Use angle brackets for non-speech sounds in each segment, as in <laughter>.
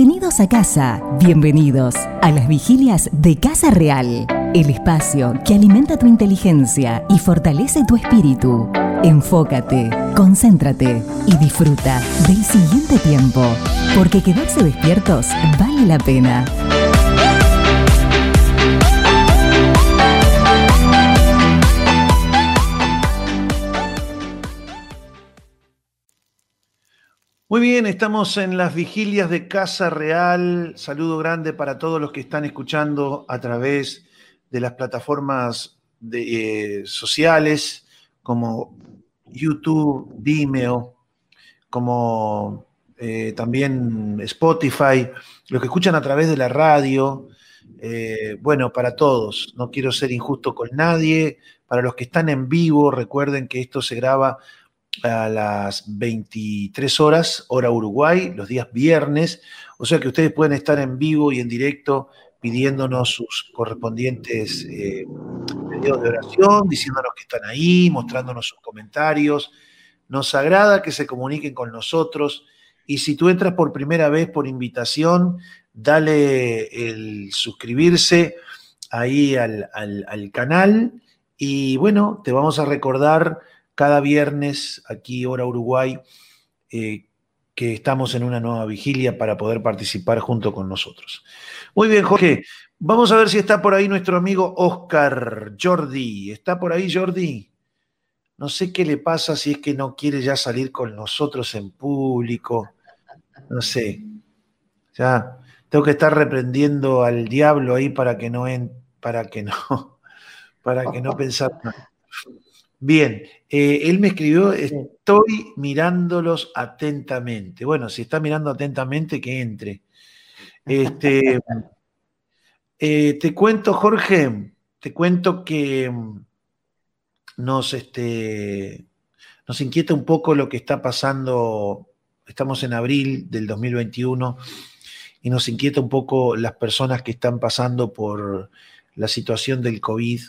Bienvenidos a casa, bienvenidos a las vigilias de Casa Real, el espacio que alimenta tu inteligencia y fortalece tu espíritu. Enfócate, concéntrate y disfruta del siguiente tiempo, porque quedarse despiertos vale la pena. Muy bien, estamos en las vigilias de Casa Real. Saludo grande para todos los que están escuchando a través de las plataformas de, eh, sociales como YouTube, Vimeo, como eh, también Spotify, los que escuchan a través de la radio. Eh, bueno, para todos, no quiero ser injusto con nadie. Para los que están en vivo, recuerden que esto se graba a las 23 horas, hora Uruguay, los días viernes. O sea que ustedes pueden estar en vivo y en directo pidiéndonos sus correspondientes eh, pedidos de oración, diciéndonos que están ahí, mostrándonos sus comentarios. Nos agrada que se comuniquen con nosotros. Y si tú entras por primera vez por invitación, dale el suscribirse ahí al, al canal. Y bueno, te vamos a recordar cada viernes aquí, hora Uruguay, eh, que estamos en una nueva vigilia para poder participar junto con nosotros. Muy bien, Jorge. Vamos a ver si está por ahí nuestro amigo Oscar Jordi. ¿Está por ahí, Jordi? No sé qué le pasa si es que no quiere ya salir con nosotros en público. No sé. Ya tengo que estar reprendiendo al diablo ahí para que no para que no <laughs> para que no pensar. Bien, eh, él me escribió, estoy mirándolos atentamente. Bueno, si está mirando atentamente, que entre. Este, <laughs> eh, te cuento, Jorge, te cuento que mm, nos, este, nos inquieta un poco lo que está pasando. Estamos en abril del 2021 y nos inquieta un poco las personas que están pasando por la situación del COVID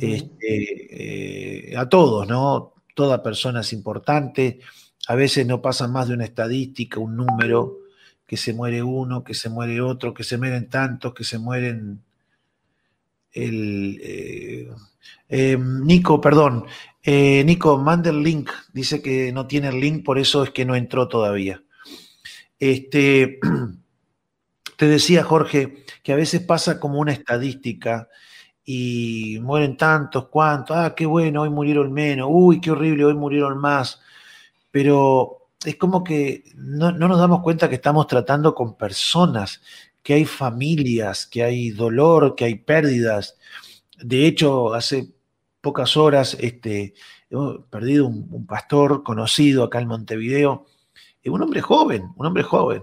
este, eh, a todos, ¿no? Toda persona es importante. A veces no pasa más de una estadística, un número, que se muere uno, que se muere otro, que se mueren tantos, que se mueren. El, eh, em, Nico, perdón. Eh, Nico, manda el link. Dice que no tiene el link, por eso es que no entró todavía. Este, <clears throat> te decía, Jorge, que a veces pasa como una estadística y mueren tantos, cuantos, ah, qué bueno, hoy murieron menos, uy, qué horrible, hoy murieron más. Pero es como que no, nos damos cuenta que estamos tratando con personas, que hay familias, que hay dolor, que hay pérdidas. De hecho, hace pocas horas este, he perdido un, pastor conocido acá en Montevideo, un hombre joven, un hombre joven.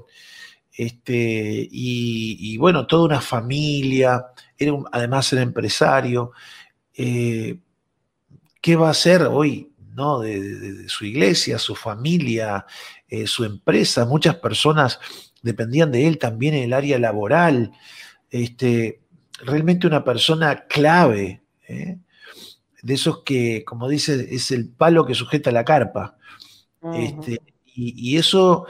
Este, y, bueno, toda una familia, era además era empresario. Eh, ¿Qué va a hacer hoy ¿no? De, su iglesia, su familia, eh, su empresa? Muchas personas dependían de él también en el área laboral. Este, realmente una persona clave, ¿eh? de esos que, como dice, es el palo que sujeta la carpa. este, y, y eso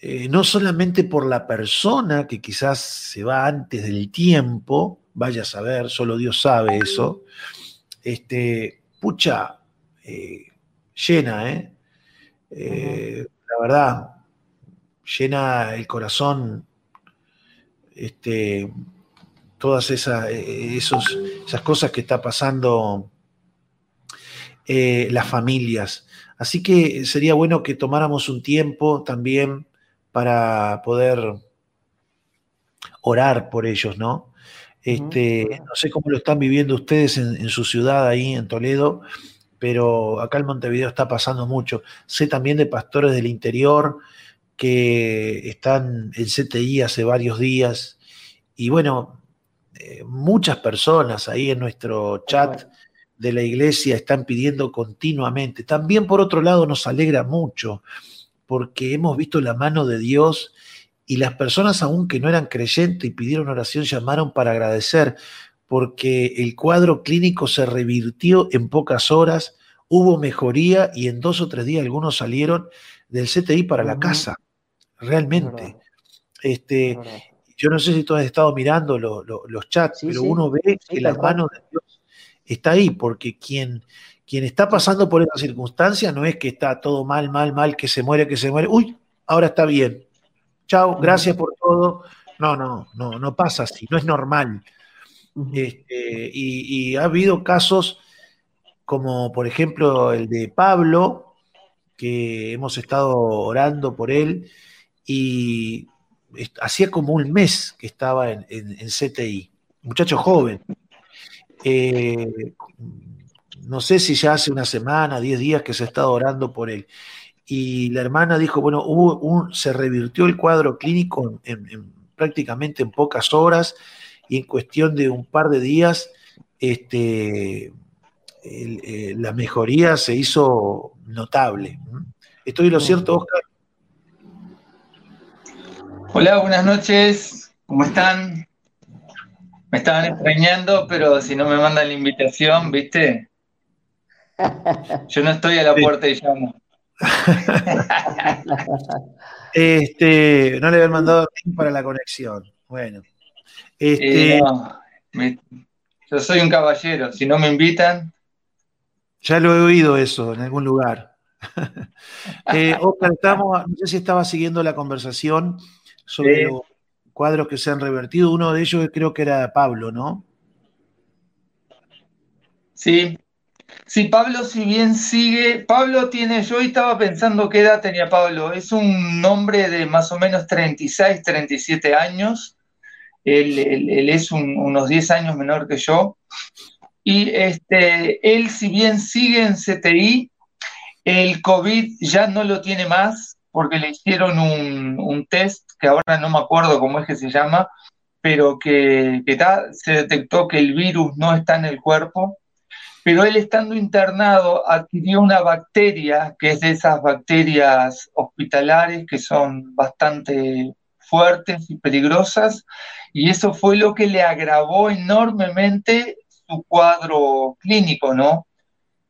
eh, no solamente por la persona que quizás se va antes del tiempo, vaya a saber, solo Dios sabe eso, este, pucha, eh, llena, ¿eh? ¿eh? La verdad, llena el corazón, este, todas esas, esos, esas cosas que está pasando las familias. Así que sería bueno que tomáramos un tiempo también para poder orar por ellos, ¿no? Este, no sé cómo lo están viviendo ustedes en, su ciudad ahí en Toledo, pero acá en Montevideo está pasando mucho. Sé también de pastores del interior que están en CTI hace varios días y bueno, eh, muchas personas ahí en nuestro chat de la iglesia están pidiendo continuamente. También por otro lado nos alegra mucho porque hemos visto la mano de Dios y las personas aún que no eran creyentes y pidieron oración llamaron para agradecer porque el cuadro clínico se revirtió en pocas horas, hubo mejoría y en dos o tres días algunos salieron del CTI para la casa, realmente. Este, yo no sé si tú has estado mirando los chats, pero uno ve que la mano de Dios está ahí, porque quien, quien está pasando por esa circunstancia no es que está todo mal, mal, mal, que se muere, que se muere. Uy, ahora está bien. Chao, gracias por todo. No, no, no, no pasa así, no es normal. Este, y, ha habido casos como, por ejemplo, el de Pablo, que hemos estado orando por él, y hacía como un mes que estaba en, CTI, muchacho joven. Eh, no sé si ya hace una semana, diez días que se ha estado orando por él. Y la hermana dijo, bueno, se revirtió el cuadro clínico prácticamente en pocas horas y en cuestión de un par de días, este, eh, la mejoría se hizo notable. ¿Estoy lo cierto, Oscar? Hola, buenas noches. ¿Cómo están? Me estaban extrañando, pero si no me mandan la invitación, ¿viste? <laughs> Yo no estoy a la puerta y llamo. Este, no le habían mandado para la conexión. Bueno. Este, eh, yo soy un caballero. Si no me invitan. Ya lo he oído eso en algún lugar. <laughs> eh, Oscar, estamos, no sé si estaba siguiendo la conversación sobre los cuadros que se han revertido. Uno de ellos creo que era Pablo, ¿no? Sí. Sí, Pablo, si bien sigue, Pablo tiene, yo estaba pensando qué edad tenía Pablo, es un hombre de más o menos 36, 37 años, él, es unos 10 años menor que yo, y este, él si bien sigue en CTI, el COVID ya no lo tiene más, porque le hicieron un, test, que ahora no me acuerdo cómo es que se llama, pero que, se detectó que el virus no está en el cuerpo, pero él estando internado adquirió una bacteria, que es de esas bacterias hospitalares que son bastante fuertes y peligrosas, y eso fue lo que le agravó enormemente su cuadro clínico, ¿no?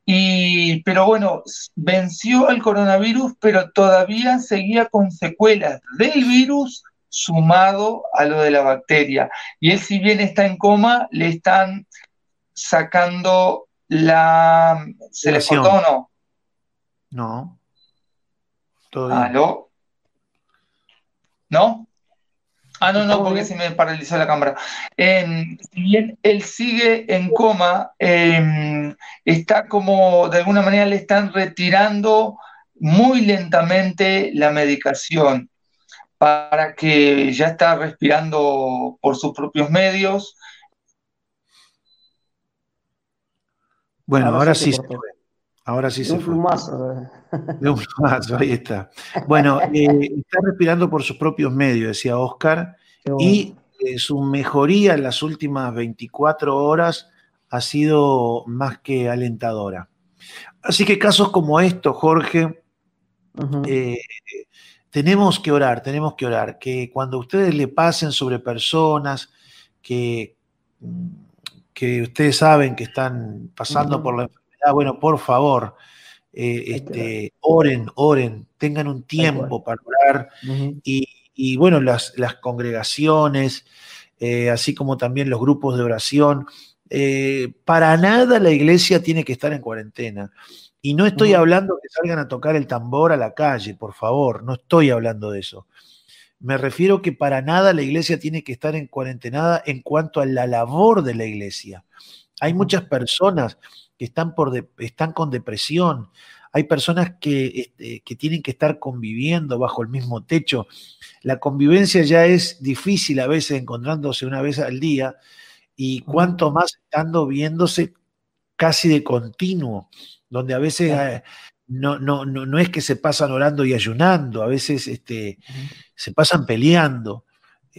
Y, pero bueno, venció al coronavirus, pero todavía seguía con secuelas del virus sumado a lo de la bacteria. Y él, si bien está en coma, le están sacando la... ¿Se le cortó o no? No. ¿Aló? ¿No? Ah, no, no, porque se me paralizó la cámara. Em, si bien él sigue en coma, em, está como, de alguna manera le están retirando muy lentamente la medicación para que ya está respirando por sus propios medios. Bueno, ahora, sí se fue. Ahora sí se un Plumazo. De un plumazo, ahí está. Bueno, eh, está respirando por sus propios medios, decía Oscar, y eh, su mejoría en las últimas 24 horas ha sido más que alentadora. Así que casos como estos, Jorge, eh, tenemos que orar, tenemos que orar, que cuando ustedes le pasen sobre personas que, que ustedes saben que están pasando por la enfermedad, bueno, por favor, eh, este, oren, oren, tengan un tiempo para orar. y, bueno, las, las congregaciones, eh, así como también los grupos de oración, eh, para nada la iglesia tiene que estar en cuarentena. Y no estoy hablando que salgan a tocar el tambor a la calle, por favor, no estoy hablando de eso. Me refiero que para nada la iglesia tiene que estar en cuarentena en cuanto a la labor de la iglesia. Hay muchas personas que están, por están con depresión, hay personas que, este, que, tienen que estar conviviendo bajo el mismo techo. La convivencia ya es difícil a veces encontrándose una vez al día y cuanto más estando viéndose casi de continuo, donde a veces eh, no, no, no, es que se pasan orando y ayunando, a veces este, se pasan peleando.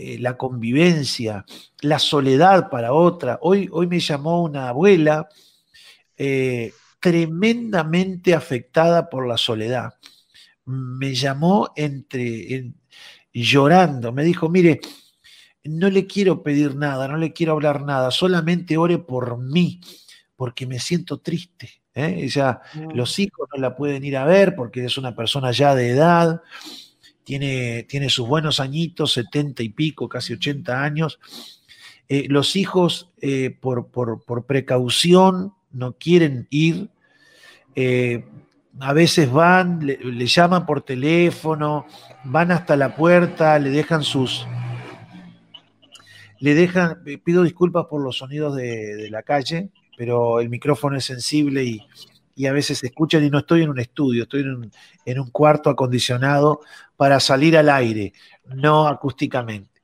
Eh, la convivencia, la soledad para otra. Hoy, hoy me llamó una abuela eh, tremendamente afectada por la soledad. Me llamó entre llorando, me dijo, mire, no le quiero pedir nada, no le quiero hablar nada, solamente ore por mí, porque me siento triste. ¿Eh? Ella, mm. los hijos no la pueden ir a ver porque es una persona ya de edad, tiene, tiene sus buenos añitos, 70 y pico, casi 80 años. Eh, los hijos, eh, por, por, precaución, no quieren ir. Eh, a veces van, le, llaman por teléfono, van hasta la puerta, le dejan sus... Le dejan, pido disculpas por los sonidos de, la calle, pero el micrófono es sensible y, y, a veces se escuchan y no estoy en un estudio, estoy en un, en un cuarto acondicionado para salir al aire, no acústicamente.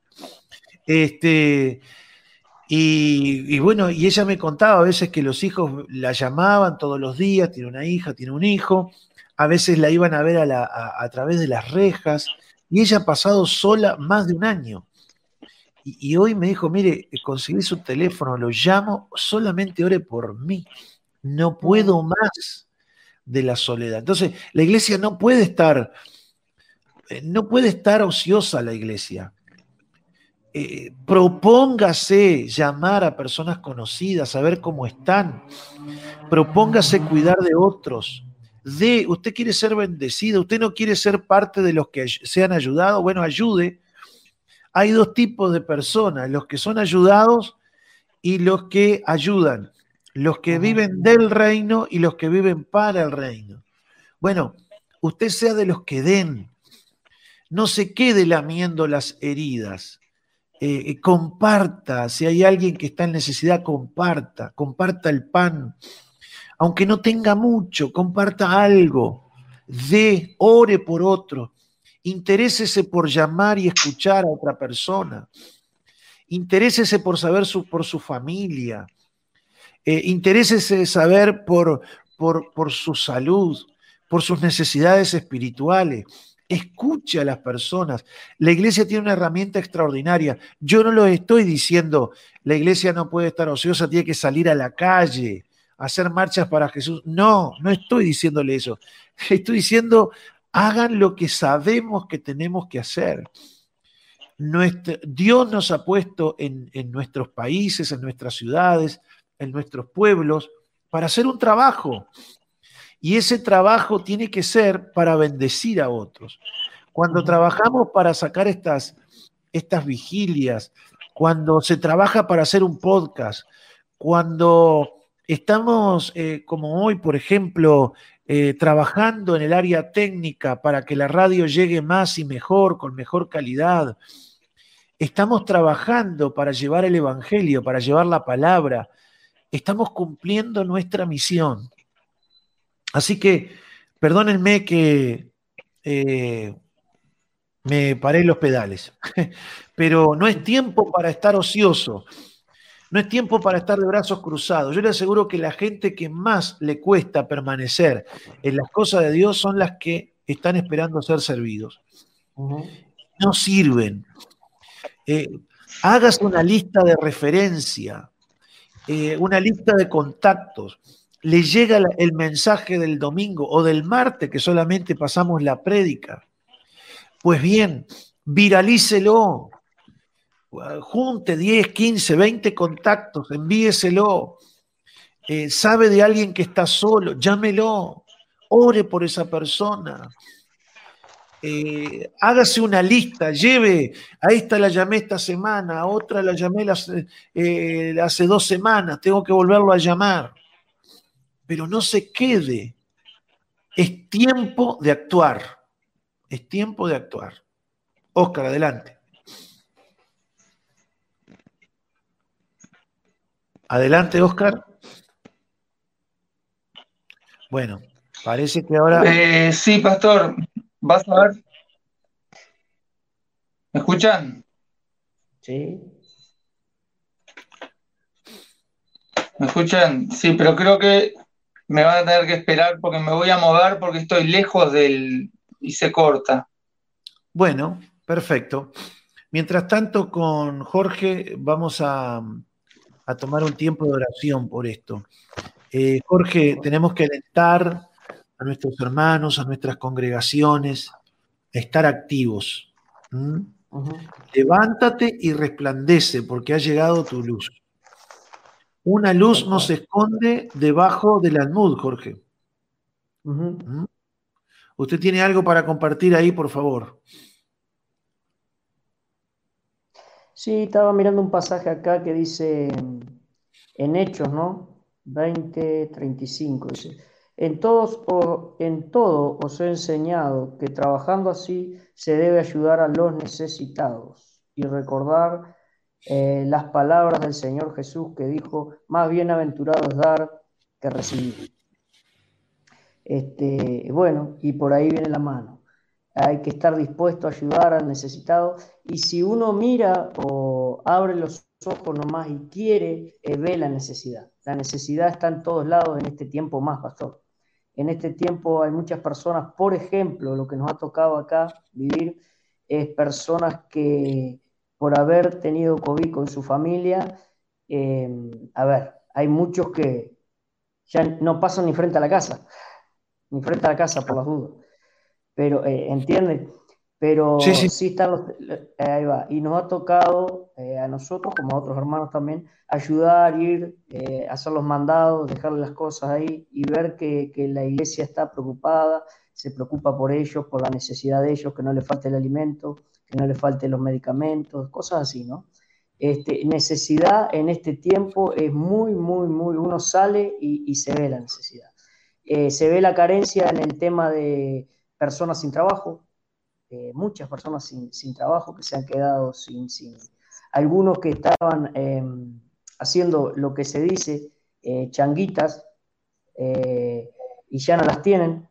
Este, y, bueno, y ella me contaba a veces que los hijos la llamaban todos los días, tiene una hija, tiene un hijo, a veces la iban a ver a, través de las rejas, y ella ha pasado sola más de un año. Y, hoy me dijo, mire, conseguí su teléfono, lo llamo, solamente ore por mí, no puedo más de la soledad. Entonces, la iglesia no puede estar, eh, no puede estar ociosa la iglesia. Eh, propóngase llamar a personas conocidas, a ver cómo están. Propóngase cuidar de otros. De, usted quiere ser bendecido, usted no quiere ser parte de los que sean ayudados, bueno, ayude. Hay dos tipos de personas, los que son ayudados y los que ayudan, los que viven del reino y los que viven para el reino. Bueno, usted sea de los que den, no se quede lamiendo las heridas. Eh, eh, comparta, si hay alguien que está en necesidad, comparta, comparta el pan, aunque no tenga mucho, comparta algo, dé, ore por otro, interésese por llamar y escuchar a otra persona, interésese por saber por su familia, eh, interésese saber por, por, por su salud, por sus necesidades espirituales. Escuche a las personas. La iglesia tiene una herramienta extraordinaria. Yo no lo estoy diciendo, la iglesia no puede estar ociosa, tiene que salir a la calle, hacer marchas para Jesús. No, no estoy diciéndole eso. Estoy diciendo, hagan lo que sabemos que tenemos que hacer. Dios nos ha puesto en, en nuestros países, en nuestras ciudades, en nuestros pueblos, para hacer un trabajo. Y ese trabajo tiene que ser para bendecir a otros. Cuando trabajamos para sacar estas, estas vigilias, cuando se trabaja para hacer un podcast, cuando estamos, eh, como hoy, por ejemplo, eh, trabajando en el área técnica para que la radio llegue más y mejor, con mejor calidad, estamos trabajando para llevar el Evangelio, para llevar la palabra, estamos cumpliendo nuestra misión. Así que perdónenme que eh, me paré los pedales, <laughs> pero no es tiempo para estar ocioso, no es tiempo para estar de brazos cruzados. Yo le aseguro que la gente que más le cuesta permanecer en las cosas de Dios son las que están esperando ser servidos. No sirven. Eh, hágase una lista de referencia, eh, una lista de contactos le llega el mensaje del domingo o del martes que solamente pasamos la prédica. Pues bien, viralícelo, junte 10, 15, 20 contactos, envíeselo. Eh, sabe de alguien que está solo, llámelo, ore por esa persona. Eh, hágase una lista, lleve, a esta la llamé esta semana, a otra la llamé eh, hace dos semanas, tengo que volverlo a llamar pero no se quede. Es tiempo de actuar. Es tiempo de actuar. Oscar, adelante. Adelante, Oscar. Bueno, parece que ahora. Eh, sí, pastor. ¿Vas a ver? ¿Me escuchan? Sí. ¿Me escuchan? Sí, pero creo que me van a tener que esperar porque me voy a mover porque estoy lejos del y se corta. Bueno, perfecto. Mientras tanto, con Jorge vamos a, tomar un tiempo de oración por esto. Eh, Jorge, tenemos que alentar a nuestros hermanos, a nuestras congregaciones, a estar activos. Levántate y resplandece porque ha llegado tu luz. Una luz no se esconde debajo del almud, Jorge. ¿Mm? Usted tiene algo para compartir ahí, por favor. Sí, estaba mirando un pasaje acá que dice en Hechos, ¿no? 20, 35, dice. En, todos, en todo os he enseñado que trabajando así se debe ayudar a los necesitados y recordar eh, las palabras del Señor Jesús que dijo, más bienaventurado es dar que recibir. Este, bueno, y por ahí viene la mano. Hay que estar dispuesto a ayudar al necesitado y si uno mira o abre los ojos nomás y quiere, eh, ve la necesidad. La necesidad está en todos lados en este tiempo más, pastor. En este tiempo hay muchas personas, por ejemplo, lo que nos ha tocado acá vivir es personas que por haber tenido COVID con su familia, eh, a ver, hay muchos que ya no pasan ni frente a la casa, ni frente a la casa por las dudas. Pero, eh, ¿entienden? Pero sí, están los, eh, ahí va. Y nos ha tocado eh, a nosotros, como a otros hermanos también, ayudar, ir, eh, hacer los mandados, dejarle las cosas ahí y ver que, que, la iglesia está preocupada, se preocupa por ellos, por la necesidad de ellos, que no les falte el alimento, que no les falte los medicamentos, cosas así, ¿no? Este, necesidad en este tiempo es muy, muy, muy, uno sale y, y se ve la necesidad. se ve la carencia en el tema de personas sin trabajo, eh, muchas personas sin, sin, trabajo que se han quedado sin, sin algunos que estaban em, haciendo lo que se dice eh, changuitas eh, y ya no las tienen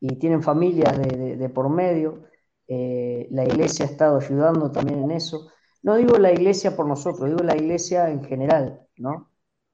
y tienen familias de, de, de por medio. la iglesia ha estado ayudando también en eso. No digo la iglesia por nosotros, digo la iglesia en general, ¿no?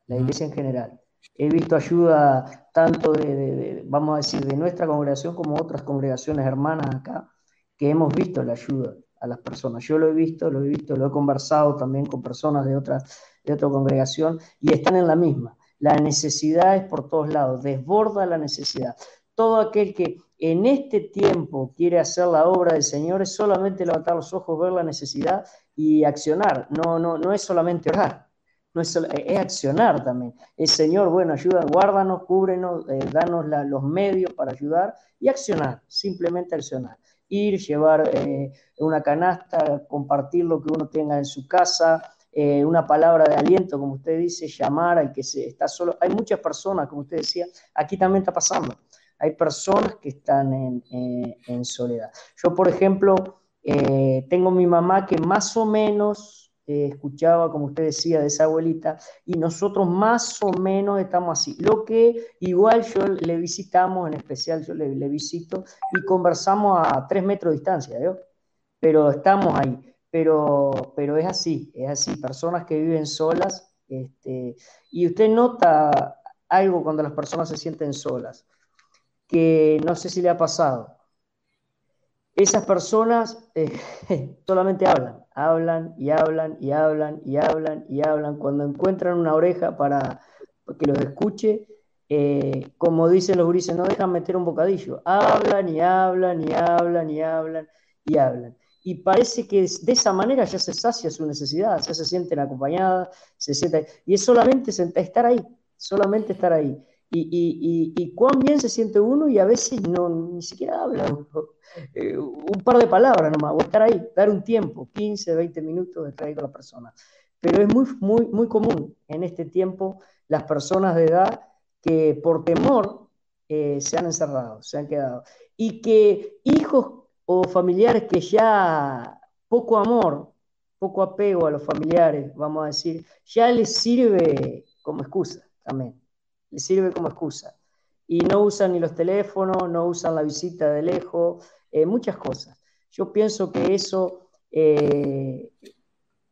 La iglesia en general. He visto ayuda tanto de, vamos a decir, de nuestra congregación como otras congregaciones hermanas acá, que hemos visto la ayuda a las personas. Yo lo he visto, lo he visto, lo he conversado también con personas de otra, de otra congregación y están en la misma. La necesidad es por todos lados, desborda la necesidad. Todo aquel que en este tiempo quiere hacer la obra del Señor es solamente levantar los ojos, ver la necesidad y accionar. No, no, no es solamente orar no es, accionar también. El Señor, bueno, ayuda, guárdanos, cúbrenos, eh, danos los medios para ayudar y accionar, simplemente accionar. Ir, llevar eh, una canasta, compartir lo que uno tenga en su casa, eh, una palabra de aliento, como usted dice, llamar al que se está solo. Hay muchas personas, como usted decía, aquí también está pasando. Hay personas que están en soledad. Yo, por ejemplo, tengo mi mamá que más o menos eh, escuchaba, como usted decía, de esa abuelita, y nosotros más o menos estamos así. Lo que igual yo le visitamos, en especial yo le, visito, y conversamos a tres metros de distancia, pero estamos ahí. Pero, pero es así, es así, personas que viven solas, este, y usted nota algo cuando las personas se sienten solas, que no sé si le ha pasado. Esas personas eh, <laughs> solamente hablan, hablan y hablan y hablan y hablan y hablan. Cuando encuentran una oreja para que los escuche, eh, como dicen los grises, no dejan meter un bocadillo. Hablan y hablan y hablan y hablan y hablan. Y parece que de esa manera ya se sacia su necesidad, ya se sienten acompañadas, se sienten, y es solamente estar ahí, solamente estar ahí. Y, y, y, cuán bien se siente uno y a veces no, ni siquiera habla. <laughs> Eh, un par de palabras nomás, o estar ahí, dar un tiempo, 15, 20 minutos de estar ahí con la persona. Pero es muy, muy, muy común en este tiempo las personas de edad que por temor eh, se han encerrado, se han quedado. Y que hijos o familiares que ya poco amor, poco apego a los familiares, vamos a decir, ya les sirve como excusa también, les sirve como excusa. Y no usan ni los teléfonos, no usan la visita de lejos, eh, muchas cosas. Yo pienso que eso, eh,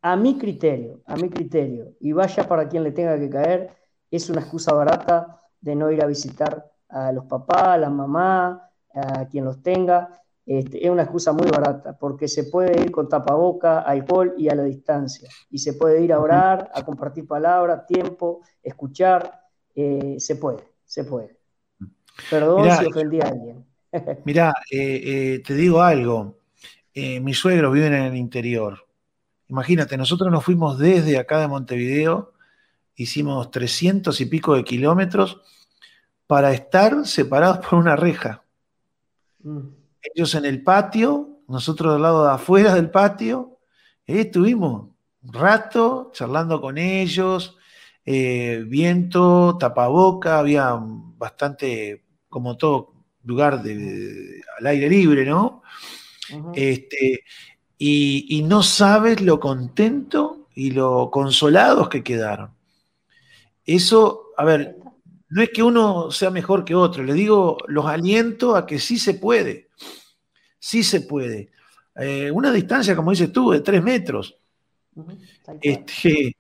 a mi criterio, a mi criterio, y vaya para quien le tenga que caer, es una excusa barata de no ir a visitar a los papás, a la mamá, a quien los tenga. Este, es una excusa muy barata, porque se puede ir con tapaboca, alcohol y a la distancia. Y se puede ir a orar, a compartir palabras, tiempo, escuchar. Eh, se puede, se puede. Perdón si ofendí a alguien. <laughs> Mirá, eh, eh, te digo algo. Eh, mis suegros viven en el interior. Imagínate, nosotros nos fuimos desde acá de Montevideo, hicimos 300 y pico de kilómetros para estar separados por una reja. Mm. Ellos en el patio, nosotros del lado de afuera del patio, estuvimos un rato charlando con ellos, eh, viento, tapaboca, había bastante, como todo lugar de, al aire libre, ¿no? este, y, y, no sabes lo contento y lo consolados que quedaron. Eso, a ver, no es que uno sea mejor que otro, le digo, los aliento a que sí se puede, sí se puede. Eh, una distancia, como dices tú, de tres metros. Este,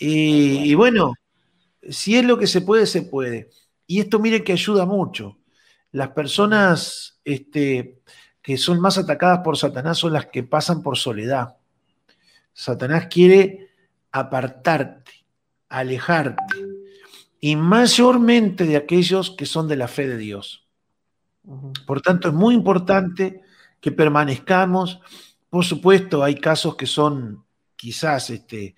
y, bueno, si es lo que se puede, se puede. Y esto mire que ayuda mucho. Las personas este, que son más atacadas por Satanás son las que pasan por soledad. Satanás quiere apartarte, alejarte, y mayormente de aquellos que son de la fe de Dios. Por tanto, es muy importante que permanezcamos. Por supuesto, hay casos que son quizás este,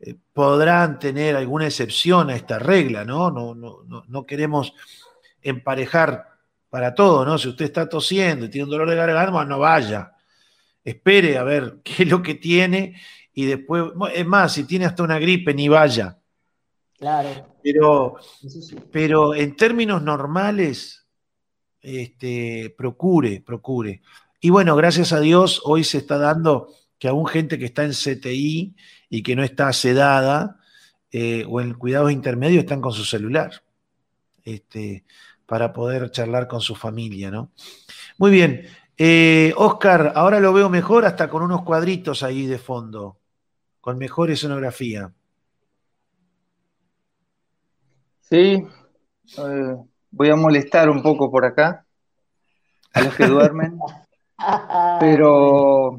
eh, podrán tener alguna excepción a esta regla, ¿no? No, no, no, queremos emparejar para todo, ¿no? Si usted está tosiendo y tiene un dolor de garganta, no vaya. Espere a ver <laughs> qué es lo que tiene y después, es más, si tiene hasta una gripe, ni vaya. Claro. Pero, pero en términos normales, este, procure, procure. Y bueno, gracias a Dios, hoy se está dando que aún gente que está en CTI y que no está sedada eh, o en cuidados intermedios están con su celular este, para poder charlar con su familia, ¿no? Muy bien. Eh, Oscar, ahora lo veo mejor hasta con unos cuadritos ahí de fondo, con mejor escenografía. Sí, eh, voy a molestar un poco por acá a los que duermen. <laughs> Pero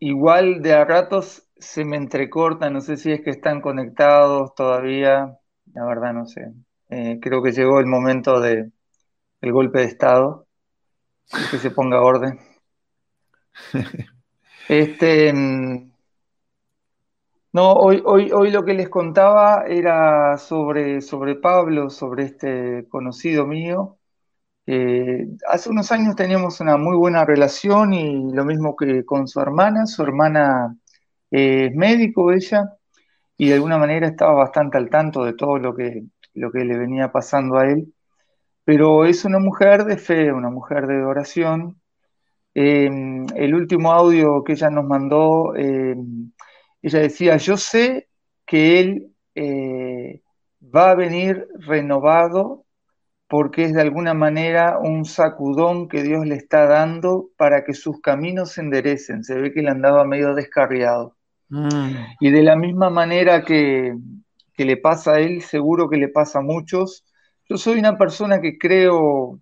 igual de a ratos se me entrecorta, no sé si es que están conectados todavía, la verdad no sé. Eh, creo que llegó el momento de el golpe de estado, que se ponga orden. <laughs> Este, mm, no, hoy, hoy, hoy lo que les contaba era sobre, sobre Pablo, sobre este conocido mío, eh, hace unos años teníamos una muy buena relación y lo mismo que con su hermana. Su hermana es médico ella y de alguna manera estaba bastante al tanto de todo lo que, lo que le venía pasando a él. Pero es una mujer de fe, una mujer de oración. Em, el último audio que ella nos mandó, em, ella decía, yo sé que él eh, va a venir renovado porque es de alguna manera un sacudón que Dios le está dando para que sus caminos se enderecen. Se ve que le andaba medio descarriado. Mm. Y de la misma manera que, le pasa a él, seguro que le pasa a muchos. Yo soy una persona que creo,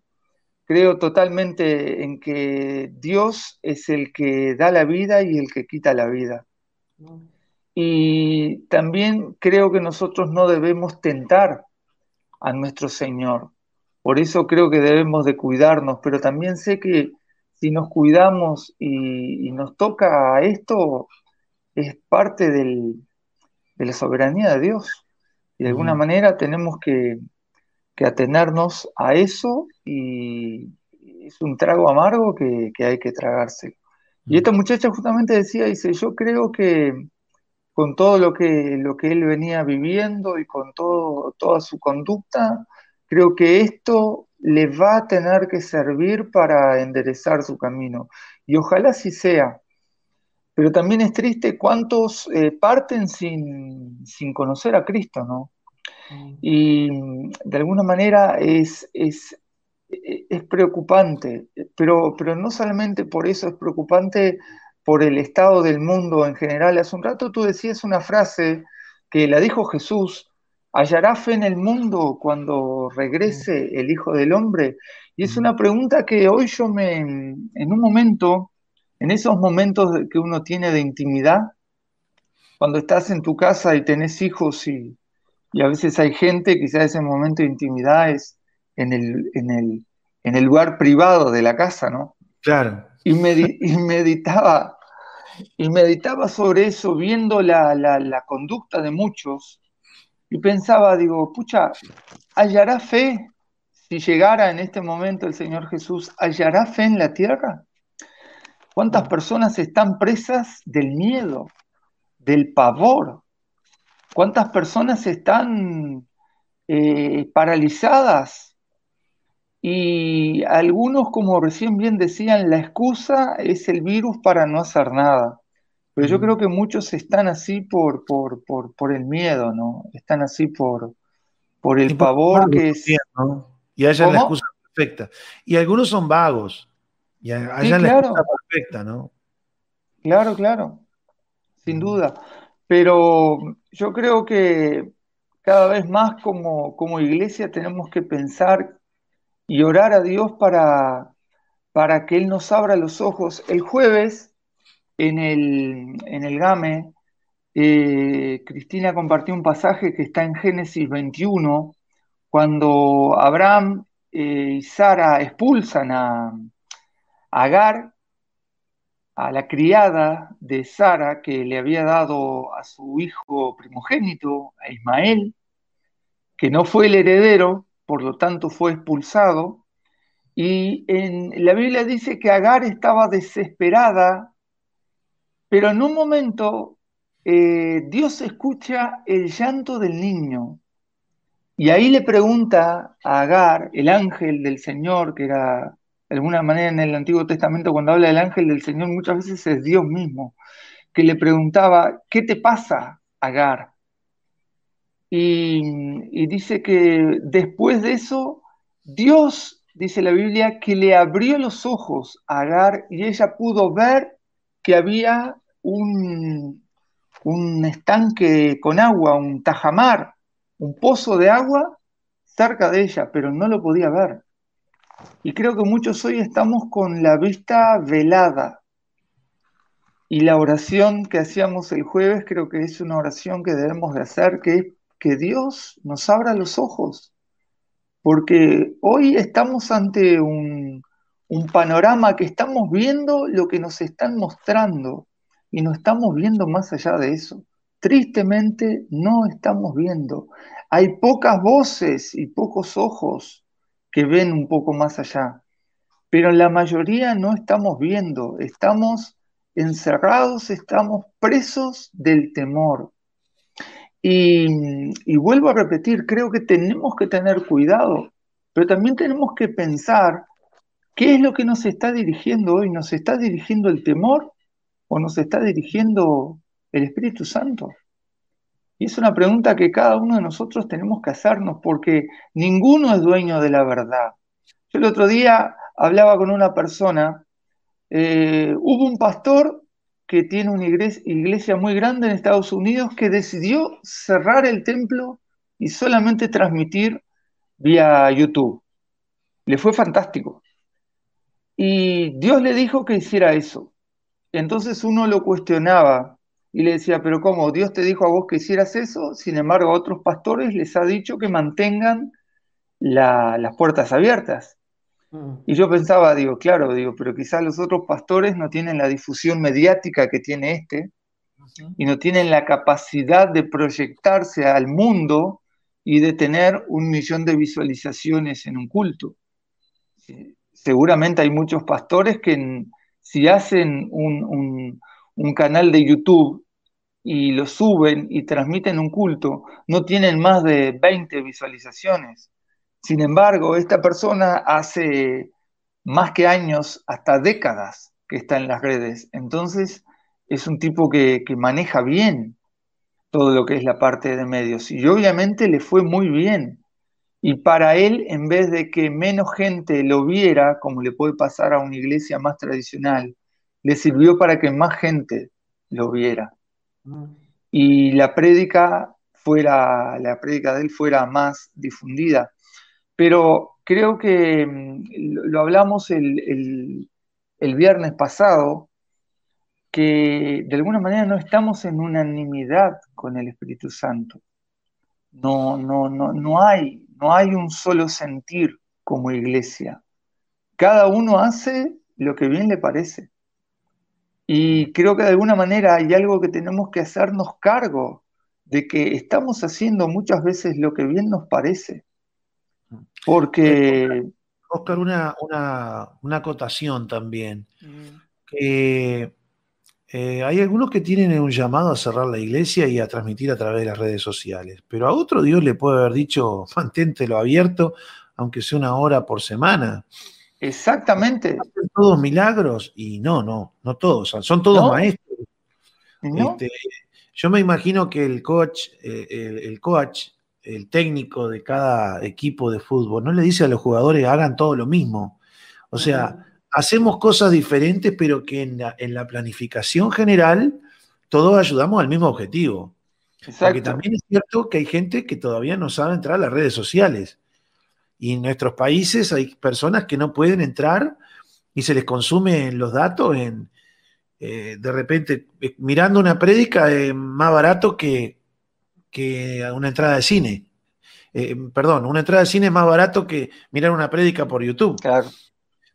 creo totalmente en que Dios es el que da la vida y el que quita la vida. Y también creo que nosotros no debemos tentar a nuestro Señor. Por eso creo que debemos de cuidarnos, pero también sé que si nos cuidamos y, nos toca esto, es parte de la soberanía de Dios. Y de alguna manera tenemos que, atenernos a eso y es un trago amargo que, hay que tragarse. Y esta muchacha justamente decía, dice, yo creo que con todo lo que, lo que él venía viviendo y con todo, toda su conducta, Creo que esto le va a tener que servir para enderezar su camino. Y ojalá sí sea. Pero también es triste cuántos eh, parten sin, conocer a Cristo, ¿no? Mm. Y de alguna manera es, es, es preocupante, pero, pero no solamente por eso es preocupante por el estado del mundo en general. Hace un rato tú decías una frase que la dijo Jesús, ¿Hallará fe en el mundo cuando regrese el Hijo del Hombre? Y es una pregunta que hoy yo me, en un momento, en esos momentos que uno tiene de intimidad, cuando estás en tu casa y tenés hijos y, a veces hay gente, quizás ese momento de intimidad es en el, en el, en el lugar privado de la casa, ¿no? Claro. Y, meditaba, y meditaba sobre eso, viendo la, la conducta de muchos y pensaba, digo, pucha, ¿hallará fe si llegara en este momento el Señor Jesús? ¿Hallará fe en la tierra? ¿Cuántas mm. personas están presas del miedo, del pavor? ¿Cuántas personas están eh, paralizadas? Y algunos, como recién bien decían, la excusa es el virus para no hacer nada. Pero yo creo que muchos están así por, por, por, el miedo, ¿no? Están así por, por el pavor que es... Y haya la excusa perfecta. Y algunos son vagos. Y haya la excusa perfecta, ¿no? Claro, claro. Sin duda. Pero yo creo que cada vez más como, como iglesia tenemos que pensar y orar a Dios para, para que Él nos abra los ojos. El jueves, en el, en el GAME, eh, Cristina compartió un pasaje que está en Génesis 21, cuando Abraham eh, y Sara expulsan a, Agar, a la criada de Sara que le había dado a su hijo primogénito, a Ismael, que no fue el heredero, por lo tanto fue expulsado. Y en la Biblia dice que Agar estaba desesperada, pero en un momento eh, Dios escucha el llanto del niño. Y ahí le pregunta a Agar, el ángel del Señor, que era de alguna manera en el Antiguo Testamento cuando habla del ángel del Señor muchas veces es Dios mismo, que le preguntaba, ¿qué te pasa, Agar? Y, dice que después de eso, Dios, dice la Biblia, que le abrió los ojos a Agar y ella pudo ver que había un, un estanque con agua, un tajamar, un pozo de agua cerca de ella, pero no lo podía ver. Y creo que muchos hoy estamos con la vista velada. Y la oración que hacíamos el jueves creo que es una oración que debemos de hacer, que es que Dios nos abra los ojos. Porque hoy estamos ante un, un panorama que estamos viendo lo que nos están mostrando y no estamos viendo más allá de eso. Tristemente no estamos viendo. Hay pocas voces y pocos ojos que ven un poco más allá. Pero la mayoría no estamos viendo, estamos encerrados, estamos presos del temor. Y, vuelvo a repetir, creo que tenemos que tener cuidado, pero también tenemos que pensar qué es lo que nos está dirigiendo hoy. ¿Nos está dirigiendo el temor o nos está dirigiendo el Espíritu Santo? Y es una pregunta que cada uno de nosotros tenemos que hacernos porque ninguno es dueño de la verdad. Yo el otro día hablaba con una persona, eh, hubo un pastor que tiene una iglesia, muy grande en Estados Unidos que decidió cerrar el templo y solamente transmitir vía YouTube. Le fue fantástico. Y Dios le dijo que hiciera eso. Entonces uno lo cuestionaba, y le decía, pero ¿cómo? Dios te dijo a vos que hicieras eso, sin embargo a otros pastores les ha dicho que mantengan las puertas abiertas. Mm. Y yo pensaba, digo, claro, digo, pero quizás los otros pastores no tienen la difusión mediática que tiene este y no tienen la capacidad de proyectarse al mundo y de tener un millón de visualizaciones en un culto. Seguramente hay muchos pastores que si hacen un canal de YouTube y lo suben y transmiten un culto, no tienen más de 20 visualizaciones. Sin embargo, esta persona hace más que años, hasta décadas, que está en las redes. Entonces, es un tipo que maneja bien todo lo que es la parte de medios. Y obviamente le fue muy bien. Y para él, en vez de que menos gente lo viera, como le puede pasar a una iglesia más tradicional, le sirvió para que más gente lo viera. Y la prédica fuera, la prédica de él fuera más difundida. Pero creo que mm, lo hablamos el, viernes pasado, que de alguna manera no estamos en unanimidad con el Espíritu Santo. No, no, no, no hay, no hay un solo sentir como iglesia. Cada uno hace lo que bien le parece. Y creo que de alguna manera hay algo que tenemos que hacernos cargo de que estamos haciendo muchas veces lo que bien nos parece. Porque... Oscar, una, una, acotación también. que eh, hay algunos que tienen un llamado a cerrar la iglesia y a transmitir a través de las redes sociales, pero a otro Dios le puede haber dicho, <laughs> manténtelo abierto, aunque sea una hora por semana. Exactamente. ¿Hacen todos milagros? Y no, no, no todos, son todos maestros. Este, yo me imagino que el coach, eh, el, coach, el técnico de cada equipo de fútbol, no le dice a los jugadores hagan todo lo mismo. O sea, hacemos cosas diferentes, pero que en la, planificación general todos ayudamos al mismo objetivo. Porque también es cierto que hay gente que todavía no sabe entrar a las redes sociales. Y en nuestros países hay personas que no pueden entrar y se les consumen los datos en, eh, de repente, eh, mirando una prédica es más barato que, que una entrada de cine. Eh, perdón, una entrada de cine es más barato que mirar una prédica por YouTube. Claro.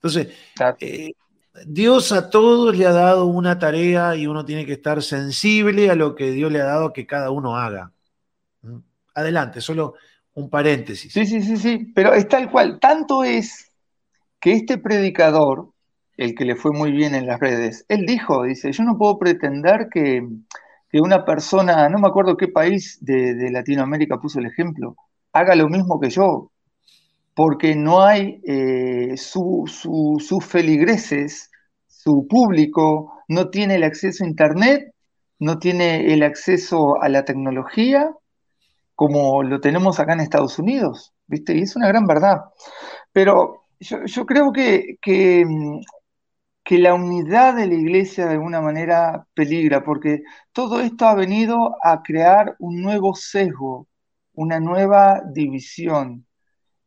Entonces, eh, Dios a todos le ha dado una tarea y uno tiene que estar sensible a lo que Dios le ha dado que cada uno haga. ¿Mm? Adelante, solo un paréntesis. Sí, sí, sí, sí, pero es tal cual. Tanto es que este predicador, el que le fue muy bien en las redes, él dijo, dice, yo no puedo pretender que, una persona, no me acuerdo qué país de, de Latinoamérica puso el ejemplo, haga lo mismo que yo porque no hay eh, sus feligreses, su público, no tiene el acceso a Internet, no tiene el acceso a la tecnología como lo tenemos acá en Estados Unidos, ¿viste? Y es una gran verdad. Pero yo, creo que, que, que, la unidad de la iglesia de alguna manera peligra, porque todo esto ha venido a crear un nuevo sesgo, una nueva división.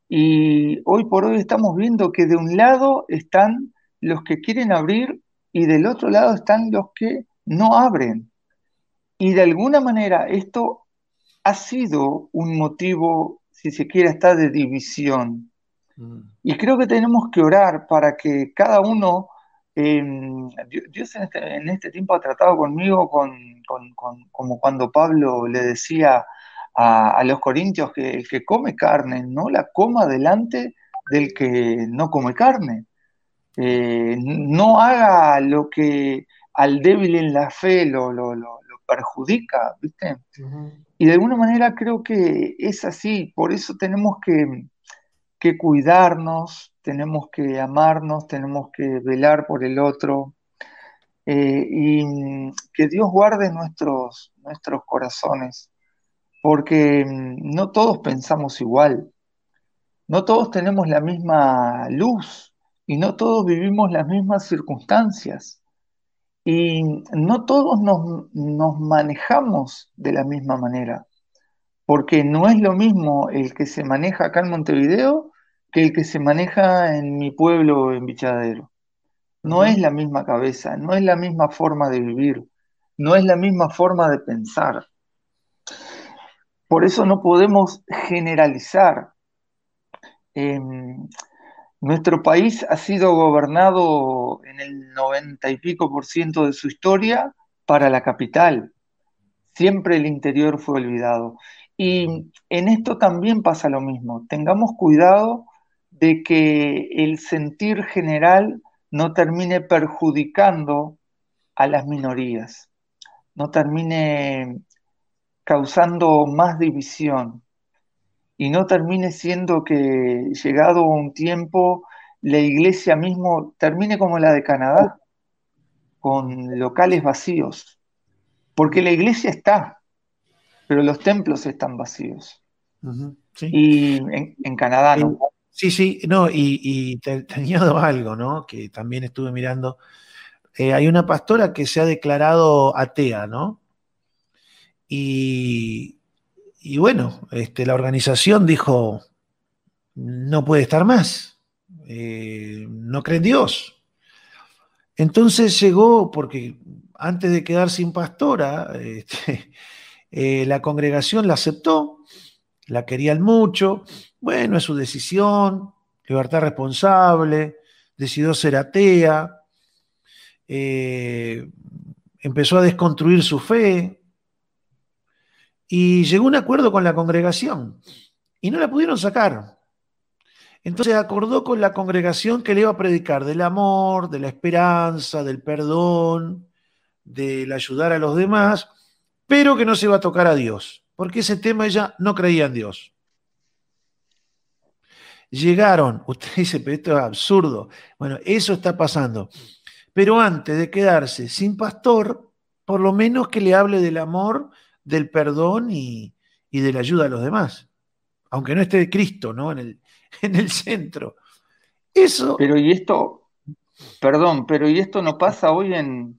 Y hoy por hoy estamos viendo que de un lado están los que quieren abrir y del otro lado están los que no abren. Y de alguna manera esto ha sido un motivo, si se quiere, hasta de división. Mm. Y creo que tenemos que orar para que cada uno, em, Dios este, en este, tiempo ha tratado conmigo con, como cuando Pablo le decía a, los corintios que el que come carne no la coma delante del que no come carne. Eh, no haga lo que al débil en la fe lo, lo, perjudica, ¿viste? Y de alguna manera creo que es así, por eso tenemos que, que, cuidarnos, tenemos que amarnos, tenemos que velar por el otro. Eh, y que Dios guarde nuestros, nuestros corazones porque mm, no todos pensamos igual, no todos tenemos la misma luz y no todos vivimos las mismas circunstancias y no todos nos, manejamos de la misma manera, porque no es lo mismo el que se maneja acá en Montevideo que el que se maneja en mi pueblo en Bichadero. No es la misma cabeza, no es la misma forma de vivir, no es la misma forma de pensar. Por eso no podemos generalizar. Em, nuestro país ha sido gobernado en el noventa y pico por ciento de su historia para la capital. Siempre el interior fue olvidado. Y en esto también pasa lo mismo. Tengamos cuidado de que el sentir general no termine perjudicando a las minorías, no termine causando más división y no termine siendo que llegado un tiempo la iglesia mismo termine como la de Canadá, con locales vacíos, porque la iglesia está, pero los templos están vacíos. Y en, Canadá no. Sí, sí, no, y, te, añado algo, ¿no? Que también estuve mirando. Eh, hay una pastora que se ha declarado atea, ¿no? Y, bueno, este, la organización dijo, no puede estar más, eh, no cree en Dios. Entonces llegó, porque antes de quedar sin pastora, este, <laughs> eh, la congregación la aceptó, la querían mucho, bueno, es su decisión, libertad responsable, decidió ser atea, eh, empezó a desconstruir su fe, y llegó un acuerdo con la congregación y no la pudieron sacar. Entonces acordó con la congregación que le iba a predicar del amor, de la esperanza, del perdón, del ayudar a los demás, pero que no se iba a tocar a Dios, porque ese tema ella no creía en Dios. Llegaron, <laughs> usted dice, pero esto es absurdo. Bueno, eso está pasando. Pero antes de quedarse sin pastor, por lo menos que le hable del amor, del perdón y, de la ayuda a los demás. Aunque no esté Cristo, ¿no? En el, <laughs> en el centro. Eso. Pero y esto, perdón, pero ¿y esto no pasa hoy en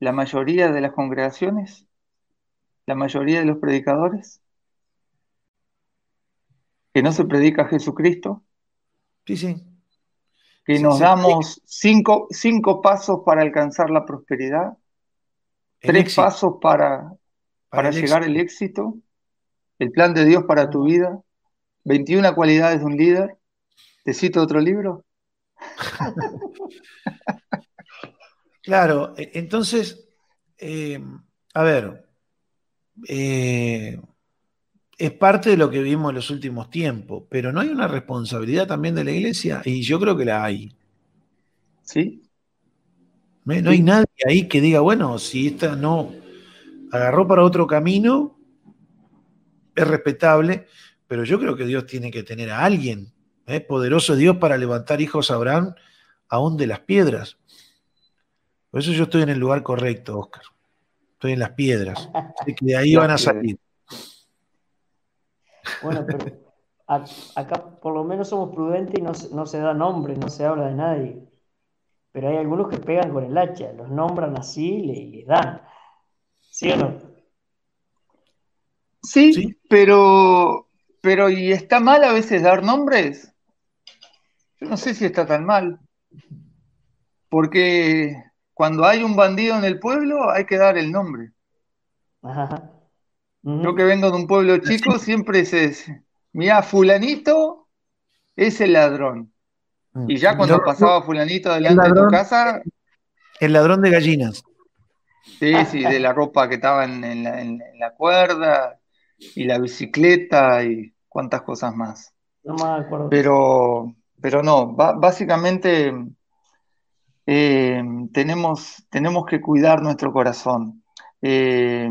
la mayoría de las congregaciones? ¿La mayoría de los predicadores? ¿Que no se predica a Jesucristo? Sí, sí. ¿Que nos damos cinco, cinco, pasos para alcanzar la prosperidad? ¿Tres pasos para, para, llegar al éxito? ¿El plan de Dios para tu vida? 21 cualidades de un líder. ¿Te cito otro libro? <laughs> claro, e, entonces, eh, a ver, eh, es parte de lo que vimos en los últimos tiempos, pero no hay una responsabilidad también de la iglesia y yo creo que la hay. ¿Sí? No, hay nadie ahí que diga, bueno, si esta no agarró para otro camino, es respetable, pero yo creo que Dios tiene que tener a alguien, ¿eh? poderoso Dios para levantar hijos a Abraham aún de las piedras. Por eso yo estoy en el lugar correcto, Oscar. Estoy en las piedras. que de ahí <laughs> van a salir. Bueno, pero acá por lo menos somos prudentes y no, no se da nombre, no se habla de nadie. Pero hay algunos que pegan con el hacha, los nombran así y les dan. ¿Sí o no? sí, pero pero ¿y está mal a veces dar nombres? Yo no sé si está tan mal. Porque cuando hay un bandido en el pueblo hay que dar el nombre. Yo que vengo de un pueblo chico siempre se mira, fulanito es el ladrón. Mm. Y ya cuando pasaba fulanito delante de tu casa... El ladrón de gallinas. Sí, sí, de la ropa que estaba en la cuerda, y la bicicleta y cuántas cosas más. No me acuerdo. Pero, pero no, básicamente eh, tenemos, tenemos que cuidar nuestro corazón. Eh,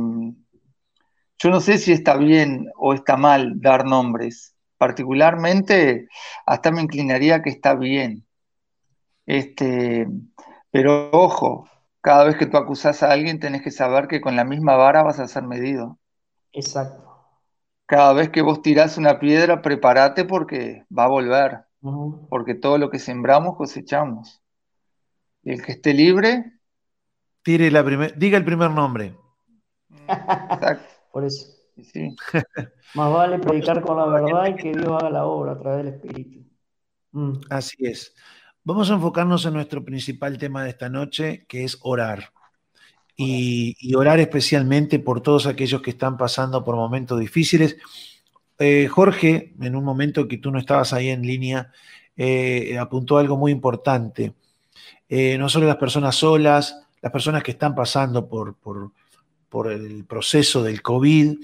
yo no sé si está bien o está mal dar nombres. Particularmente, hasta me inclinaría que está bien. Este, pero ojo, cada vez que tú acusas a alguien tenés que saber que con la misma vara vas a ser medido. Exacto cada vez que vos tirás una piedra, prepárate porque va a volver. Porque todo lo que sembramos cosechamos. Y el que esté libre. Tire la diga el primer nombre. Exacto. <laughs> Por eso. <laughs> Más vale predicar con la verdad y que Dios haga la obra a través del Espíritu. Mm. Así es. Vamos a enfocarnos en nuestro principal tema de esta noche, que es orar y, orar especialmente por todos aquellos que están pasando por momentos difíciles. Eh, Jorge, en un momento que tú no estabas ahí en línea, eh, apuntó algo muy importante. Eh, no solo las personas solas, las personas que están pasando por, por, por el proceso del COVID,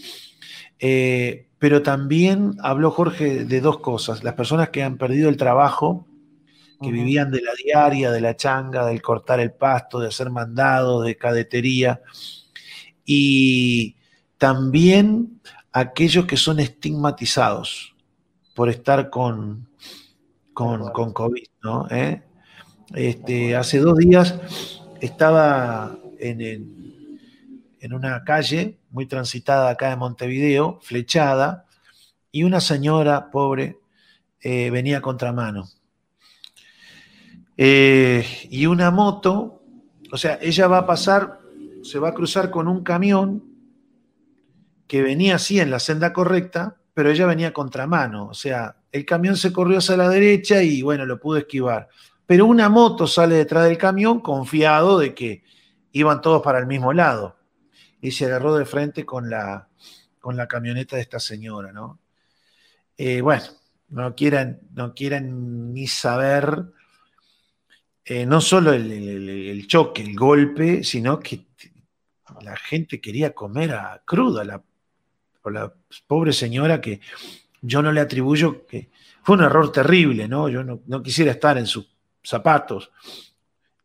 pero también habló Jorge de dos cosas, las personas que han perdido el trabajo que vivían de la diaria, de la changa, del cortar el pasto, de hacer mandados, de cadetería. Y también aquellos que son estigmatizados por estar con, con, COVID, ¿no? ¿Eh? Este, hace dos días estaba en, en, una calle muy transitada acá de Montevideo, flechada, y una señora pobre eh, venía a contramano eh, y una moto, o sea, ella va a pasar, se va a cruzar con un camión que venía así en la senda correcta, pero ella venía contramano, o sea, el camión se corrió hacia la derecha y bueno, lo pudo esquivar. Pero una moto sale detrás del camión confiado de que iban todos para el mismo lado y se agarró de frente con la, con la camioneta de esta señora, ¿no? Eh, bueno, no quieran, no quieran ni saber eh, no solo el, choque, el golpe, sino que la gente quería comer a cruda, la, la pobre señora que yo no le atribuyo que fue un error terrible, ¿no? Yo no, quisiera estar en sus zapatos,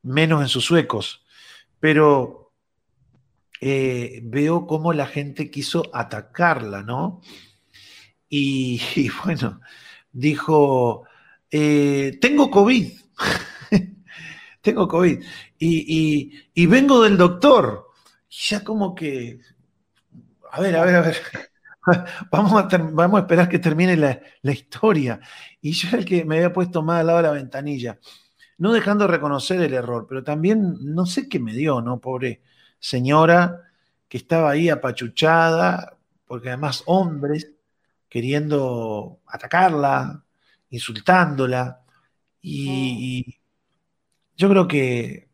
menos en sus suecos, pero eh, veo cómo la gente quiso atacarla, ¿no? Y, <laughs> bueno, dijo, eh, tengo COVID, <laughs> tengo COVID, y, vengo del doctor. Ya como que, a ver, a ver, a ver, <laughs> vamos a, vamos a esperar que termine la, historia. Y yo era el que me había puesto más al lado de la ventanilla, no dejando de reconocer el error, pero también no sé qué me dio, ¿no? Pobre señora que estaba ahí apachuchada, porque además hombres queriendo atacarla, insultándola. Y, yo creo que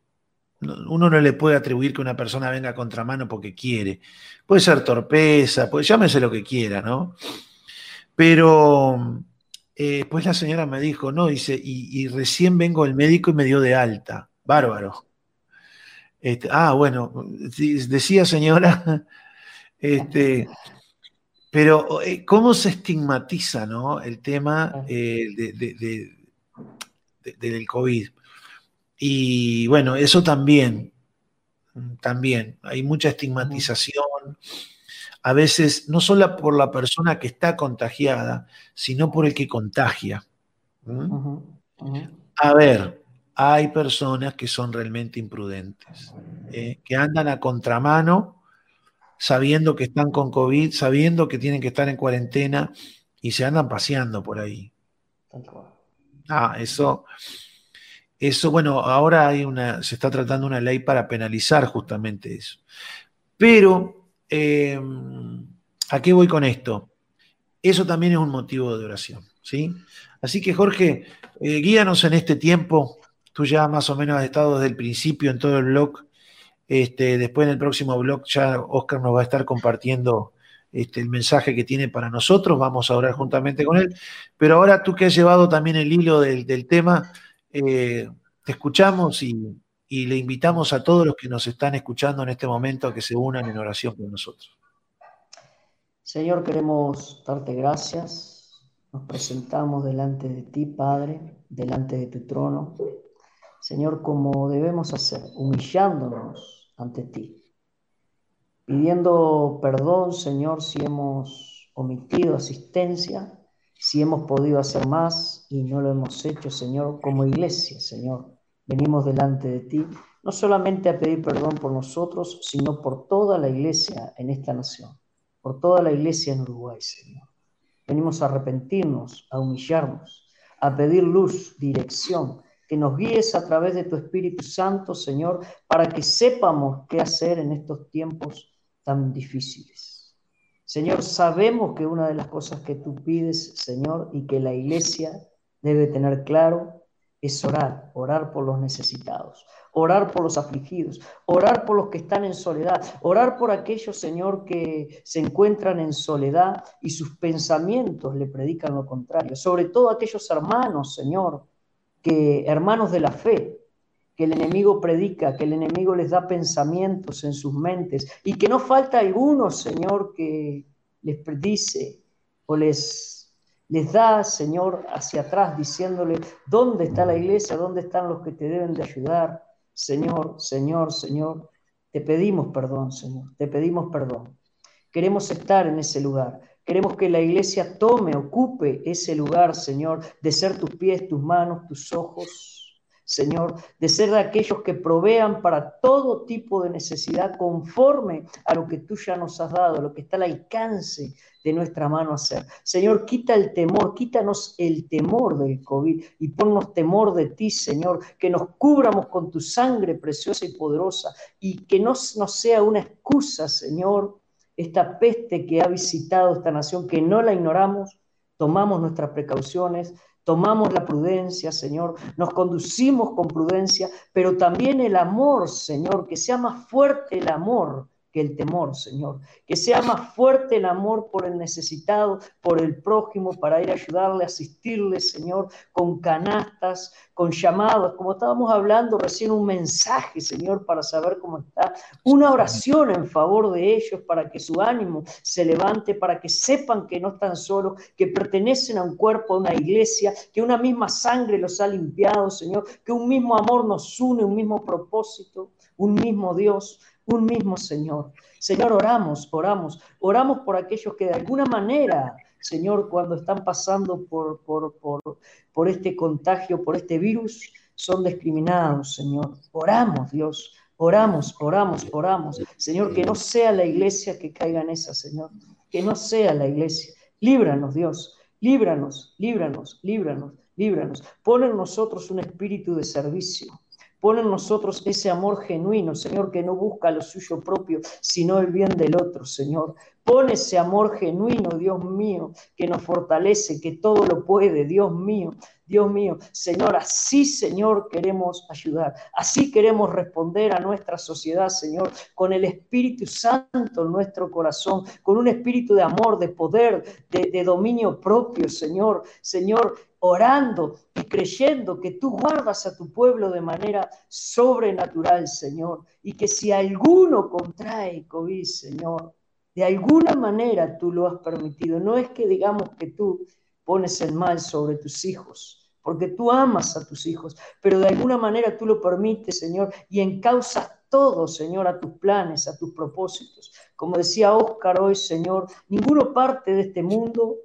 uno no le puede atribuir que una persona venga a contramano porque quiere. Puede ser torpeza, puede, llámese lo que quiera, ¿no? Pero eh, pues la señora me dijo, no, dice, y, recién vengo el médico y me dio de alta. Bárbaro. Este, ah, bueno, decía señora, <laughs> este, pero eh, ¿cómo se estigmatiza ¿no? el tema eh, del COVID? Y bueno, eso también, también, hay mucha estigmatización, a veces no solo por la persona que está contagiada, sino por el que contagia. A ver, hay personas que son realmente imprudentes, ¿eh? que andan a contramano sabiendo que están con COVID, sabiendo que tienen que estar en cuarentena y se andan paseando por ahí. Ah, eso, eso, bueno, ahora hay una, se está tratando una ley para penalizar justamente eso. Pero, em, ¿a qué voy con esto? Eso también es un motivo de oración, ¿sí? Así que, Jorge, eh, guíanos en este tiempo. Tú ya más o menos has estado desde el principio en todo el blog este, después en el próximo blog ya Oscar nos va a estar compartiendo este, el mensaje que tiene para nosotros, vamos a orar juntamente con él. Pero ahora tú que has llevado también el hilo del, tema, eh, te escuchamos y, y, le invitamos a todos los que nos están escuchando en este momento a que se unan en oración con nosotros. Señor, queremos darte gracias. Nos presentamos delante de ti, Padre, delante de tu trono. Señor, como debemos hacer, humillándonos ante ti, pidiendo perdón, Señor, si hemos omitido asistencia, si hemos podido hacer más y no lo hemos hecho, Señor, como iglesia, Señor. Venimos delante de ti, no solamente a pedir perdón por nosotros, sino por toda la iglesia en esta nación, por toda la iglesia en Uruguay, Señor. Venimos a arrepentirnos, a humillarnos, a pedir luz, dirección, que nos guíes a través de tu Espíritu Santo, Señor, para que sepamos qué hacer en estos tiempos tan difíciles. Señor, sabemos que una de las cosas que tú pides, Señor, y que la iglesia debe tener claro, es orar, orar por los necesitados, orar por los afligidos, orar por los que están en soledad, orar por aquellos, Señor, que se encuentran en soledad y sus pensamientos le predican lo contrario, sobre todo aquellos hermanos, Señor, que hermanos de la fe, que el enemigo predica, que el enemigo les da pensamientos en sus mentes y que no falta alguno, Señor, que les predice o les, les da, Señor, hacia atrás diciéndole, ¿dónde está la iglesia? ¿Dónde están los que te deben de ayudar? Señor, Señor, Señor, te pedimos perdón, Señor, te pedimos perdón. Queremos estar en ese lugar. Queremos que la iglesia tome, ocupe ese lugar, Señor, de ser tus pies, tus manos, tus ojos, Señor, de ser de aquellos que provean para todo tipo de necesidad conforme a lo que tú ya nos has dado, lo que está al alcance de nuestra mano hacer. Señor, quita el temor, quítanos el temor del COVID y ponnos temor de ti, Señor, que nos cubramos con tu sangre preciosa y poderosa y que no nos sea una excusa, Señor, esta peste que ha visitado esta nación, que no la ignoramos, tomamos nuestras precauciones, tomamos la prudencia, Señor, nos conducimos con prudencia, pero también el amor, Señor, que sea más fuerte el amor que el temor, Señor. Que sea más fuerte el amor por el necesitado, por el prójimo, para ir a ayudarle, asistirle, Señor, con canastas, con llamados, como estábamos hablando recién, un mensaje, Señor, para saber cómo está, una oración en favor de ellos para que su ánimo se levante, para que sepan que no están solos, que pertenecen a un cuerpo, a una iglesia, que una misma sangre los ha limpiado, Señor, que un mismo amor nos une, un mismo propósito, un mismo Dios un mismo Señor. Señor, oramos, oramos, oramos por aquellos que de alguna manera, Señor, cuando están pasando por, por, por, este contagio, por este virus, son discriminados, Señor. Oramos, Dios, oramos, oramos, oramos. Señor, que no sea la iglesia que caiga en esa, Señor. Que no sea la iglesia. Líbranos, Dios. Líbranos, líbranos, líbranos, líbranos. Pon en nosotros un espíritu de servicio. Pon en nosotros ese amor genuino, Señor, que no busca lo suyo propio, sino el bien del otro, Señor. Pon ese amor genuino, Dios mío, que nos fortalece, que todo lo puede, Dios mío, Dios mío. Señor, así, Señor, queremos ayudar. Así queremos responder a nuestra sociedad, Señor, con el Espíritu Santo en nuestro corazón, con un espíritu de amor, de poder, de, de dominio propio, Señor. Señor, orando y creyendo que tú guardas a tu pueblo de manera sobrenatural, Señor, y que si alguno contrae COVID, Señor, de alguna manera tú lo has permitido. No es que digamos que tú pones el mal sobre tus hijos, porque tú amas a tus hijos, pero de alguna manera tú lo permites, Señor, y encausas todo, Señor, a tus planes, a tus propósitos. Como decía Óscar hoy, Señor, ninguno parte de este mundo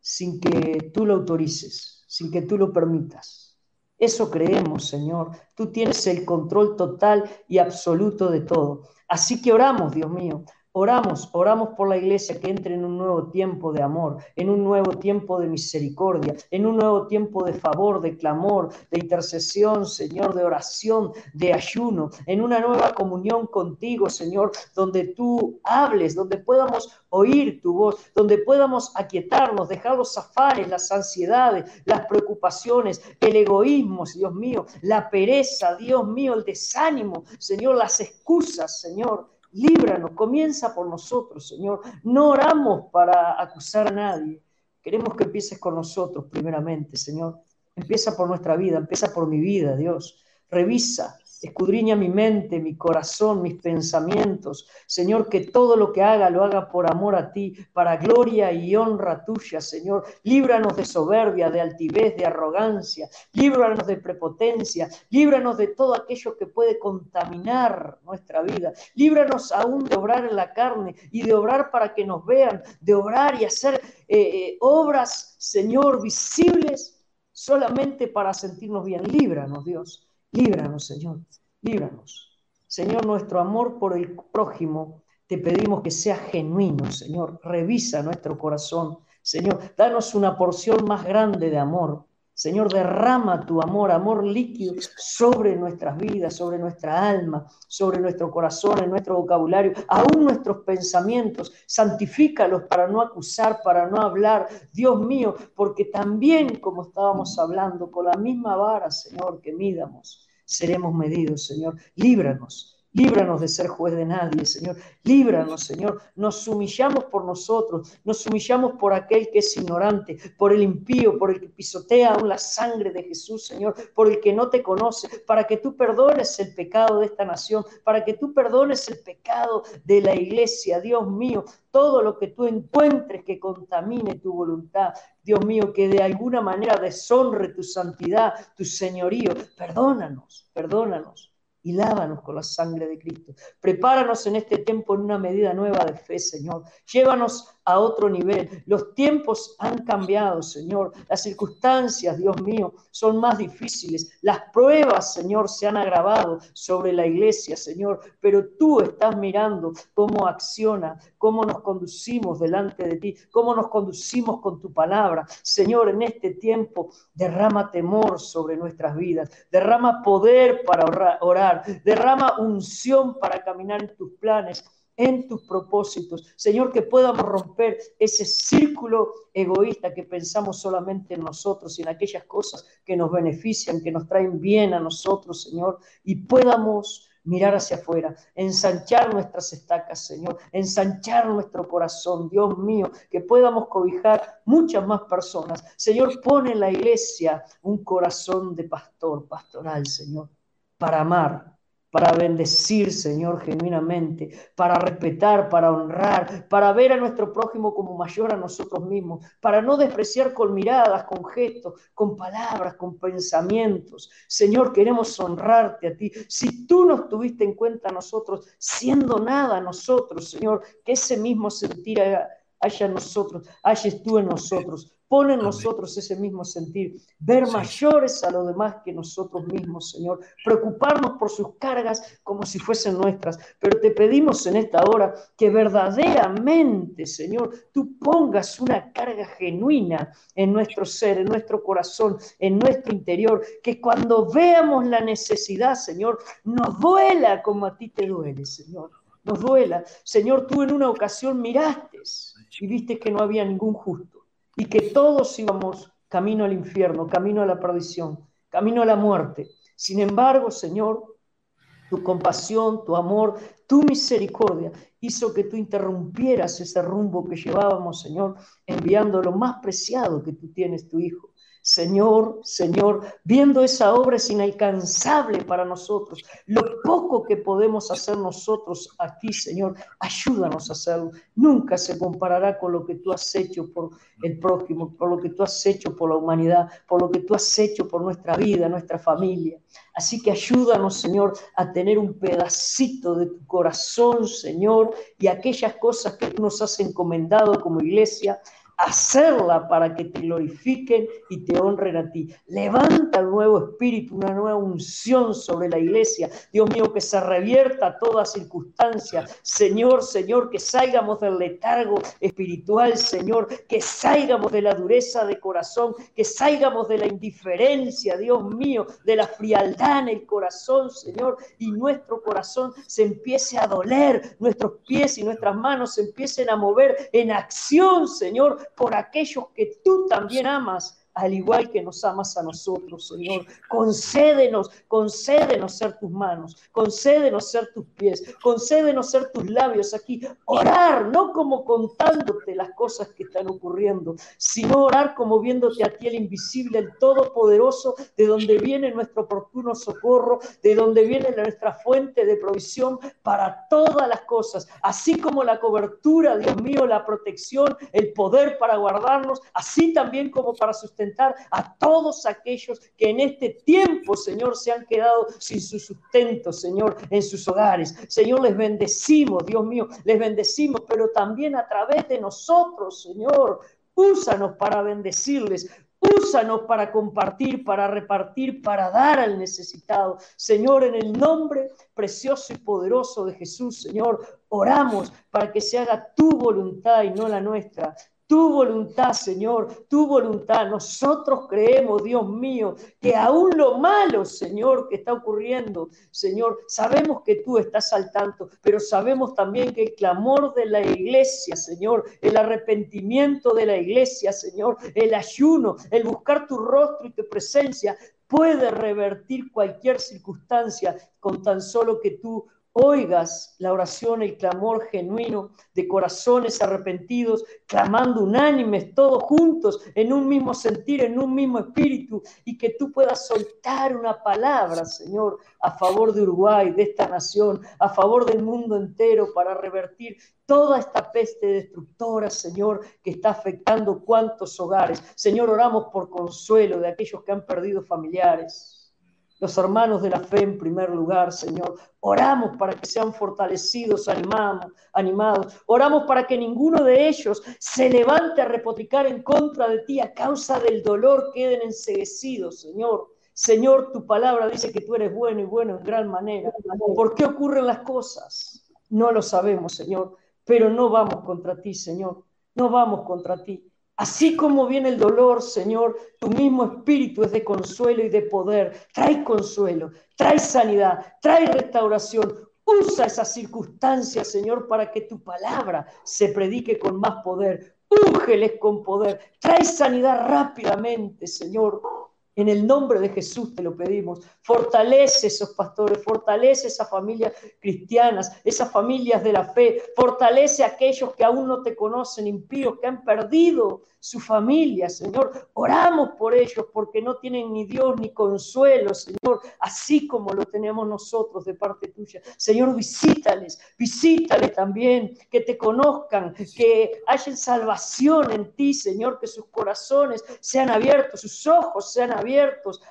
sin que tú lo autorices sin que tú lo permitas. Eso creemos, Señor. Tú tienes el control total y absoluto de todo. Así que oramos, Dios mío, Oramos, oramos por la iglesia que entre en un nuevo tiempo de amor, en un nuevo tiempo de misericordia, en un nuevo tiempo de favor, de clamor, de intercesión, Señor, de oración, de ayuno, en una nueva comunión contigo, Señor, donde tú hables, donde podamos oír tu voz, donde podamos aquietarnos, dejar los afares, las ansiedades, las preocupaciones, el egoísmo, Dios mío, la pereza, Dios mío, el desánimo, Señor, las excusas, Señor líbranos, comienza por nosotros, Señor. No oramos para acusar a nadie. Queremos que empieces con nosotros primeramente, Señor. Empieza por nuestra vida, empieza por mi vida, Dios. Revisa, escudriña mi mente, mi corazón, mis pensamientos. Señor, que todo lo que haga lo haga por amor a ti, para gloria y honra tuya, Señor. Líbranos de soberbia, de altivez, de arrogancia. Líbranos de prepotencia. Líbranos de todo aquello que puede contaminar nuestra vida. Líbranos aún de obrar en la carne y de obrar para que nos vean, de obrar y hacer eh, eh, obras, Señor, visibles solamente para sentirnos bien. Líbranos, Dios. Líbranos, Señor, líbranos. Señor, nuestro amor por el prójimo, te pedimos que sea genuino, Señor. Revisa nuestro corazón. Señor, danos una porción más grande de amor. Señor, derrama tu amor, amor líquido sobre nuestras vidas, sobre nuestra alma, sobre nuestro corazón, en nuestro vocabulario, aún nuestros pensamientos. Santifícalos para no acusar, para no hablar. Dios mío, porque también, como estábamos hablando, con la misma vara, Señor, que midamos, seremos medidos, Señor. Líbranos. Líbranos de ser juez de nadie, Señor. Líbranos, Señor. Nos humillamos por nosotros, nos humillamos por aquel que es ignorante, por el impío, por el que pisotea aún la sangre de Jesús, Señor, por el que no te conoce, para que tú perdones el pecado de esta nación, para que tú perdones el pecado de la iglesia, Dios mío. Todo lo que tú encuentres que contamine tu voluntad, Dios mío, que de alguna manera deshonre tu santidad, tu señorío, perdónanos, perdónanos y lávanos con la sangre de Cristo. Prepáranos en este tiempo en una medida nueva de fe, Señor. Llévanos a otro nivel. Los tiempos han cambiado, Señor. Las circunstancias, Dios mío, son más difíciles. Las pruebas, Señor, se han agravado sobre la iglesia, Señor. Pero tú estás mirando cómo acciona, cómo nos conducimos delante de ti, cómo nos conducimos con tu palabra. Señor, en este tiempo derrama temor sobre nuestras vidas, derrama poder para orar, derrama unción para caminar en tus planes en tus propósitos. Señor, que podamos romper ese círculo egoísta que pensamos solamente en nosotros y en aquellas cosas que nos benefician, que nos traen bien a nosotros, Señor, y podamos mirar hacia afuera, ensanchar nuestras estacas, Señor, ensanchar nuestro corazón, Dios mío, que podamos cobijar muchas más personas. Señor, pone en la iglesia un corazón de pastor, pastoral, Señor, para amar, para bendecir, Señor, genuinamente, para respetar, para honrar, para ver a nuestro prójimo como mayor a nosotros mismos, para no despreciar con miradas, con gestos, con palabras, con pensamientos. Señor, queremos honrarte a ti. Si tú nos tuviste en cuenta a nosotros, siendo nada a nosotros, Señor, que ese mismo sentir haya en nosotros, hayas tú en nosotros. Pone en nosotros ese mismo sentir, ver mayores a los demás que nosotros mismos, Señor, preocuparnos por sus cargas como si fuesen nuestras. Pero te pedimos en esta hora que verdaderamente, Señor, tú pongas una carga genuina en nuestro ser, en nuestro corazón, en nuestro interior, que cuando veamos la necesidad, Señor, nos duela como a ti te duele, Señor. Nos duela. Señor, tú en una ocasión miraste y viste que no había ningún justo y que todos íbamos camino al infierno, camino a la perdición, camino a la muerte. Sin embargo, Señor, tu compasión, tu amor, tu misericordia hizo que tú interrumpieras ese rumbo que llevábamos, Señor, enviando lo más preciado que tú tienes, tu Hijo. Señor, Señor, viendo esa obra es inalcanzable para nosotros. Lo poco que podemos hacer nosotros aquí, Señor, ayúdanos a hacerlo. Nunca se comparará con lo que tú has hecho por el prójimo, por lo que tú has hecho por la humanidad, por lo que tú has hecho por nuestra vida, nuestra familia. Así que ayúdanos, Señor, a tener un pedacito de tu corazón, Señor, y aquellas cosas que tú nos has encomendado como iglesia, hacerla para que te glorifiquen y te honren a ti. Levanta un nuevo espíritu, una nueva unción sobre la iglesia. Dios mío, que se revierta toda circunstancia. Señor, Señor, que salgamos del letargo espiritual, Señor, que salgamos de la dureza de corazón, que salgamos de la indiferencia, Dios mío, de la frialdad en el corazón, Señor, y nuestro corazón se empiece a doler, nuestros pies y nuestras manos se empiecen a mover en acción, Señor, por aquellos que tú también amas al igual que nos amas a nosotros, Señor. Concédenos, concédenos ser tus manos, concédenos ser tus pies, concédenos ser tus labios aquí. Orar, no como contándote las cosas que están ocurriendo, sino orar como viéndote a ti el invisible, el todopoderoso, de donde viene nuestro oportuno socorro, de donde viene nuestra fuente de provisión para todas las cosas, así como la cobertura, Dios mío, la protección, el poder para guardarnos, así también como para sustentar a todos aquellos que en este tiempo, Señor, se han quedado sin su sustento, Señor, en sus hogares. Señor, les bendecimos, Dios mío, les bendecimos, pero también a través de nosotros, Señor. Úsanos para bendecirles, Úsanos para compartir, para repartir, para dar al necesitado. Señor, en el nombre precioso y poderoso de Jesús, Señor, oramos para que se haga tu voluntad y no la nuestra. Tu voluntad, Señor, tu voluntad. Nosotros creemos, Dios mío, que aún lo malo, Señor, que está ocurriendo, Señor, sabemos que tú estás al tanto, pero sabemos también que el clamor de la iglesia, Señor, el arrepentimiento de la iglesia, Señor, el ayuno, el buscar tu rostro y tu presencia, puede revertir cualquier circunstancia con tan solo que tú oigas la oración, el clamor genuino de corazones arrepentidos, clamando unánimes, todos juntos, en un mismo sentir, en un mismo espíritu, y que tú puedas soltar una palabra, Señor, a favor de Uruguay, de esta nación, a favor del mundo entero, para revertir toda esta peste destructora, Señor, que está afectando cuantos hogares. Señor, oramos por consuelo de aquellos que han perdido familiares los hermanos de la fe en primer lugar, Señor. Oramos para que sean fortalecidos, animados. Oramos para que ninguno de ellos se levante a repotricar en contra de ti a causa del dolor, queden enseguecidos, Señor. Señor, tu palabra dice que tú eres bueno y bueno en gran manera. ¿Por qué ocurren las cosas? No lo sabemos, Señor, pero no vamos contra ti, Señor. No vamos contra ti. Así como viene el dolor, Señor, tu mismo espíritu es de consuelo y de poder. Trae consuelo, trae sanidad, trae restauración. Usa esas circunstancias, Señor, para que tu palabra se predique con más poder. Úngeles con poder. Trae sanidad rápidamente, Señor. En el nombre de Jesús te lo pedimos. Fortalece esos pastores, fortalece esas familias cristianas, esas familias de la fe. Fortalece a aquellos que aún no te conocen, impíos, que han perdido su familia, Señor. Oramos por ellos porque no tienen ni Dios ni consuelo, Señor, así como lo tenemos nosotros de parte tuya. Señor, visítales, visítales también, que te conozcan, que haya salvación en ti, Señor, que sus corazones sean abiertos, sus ojos sean abiertos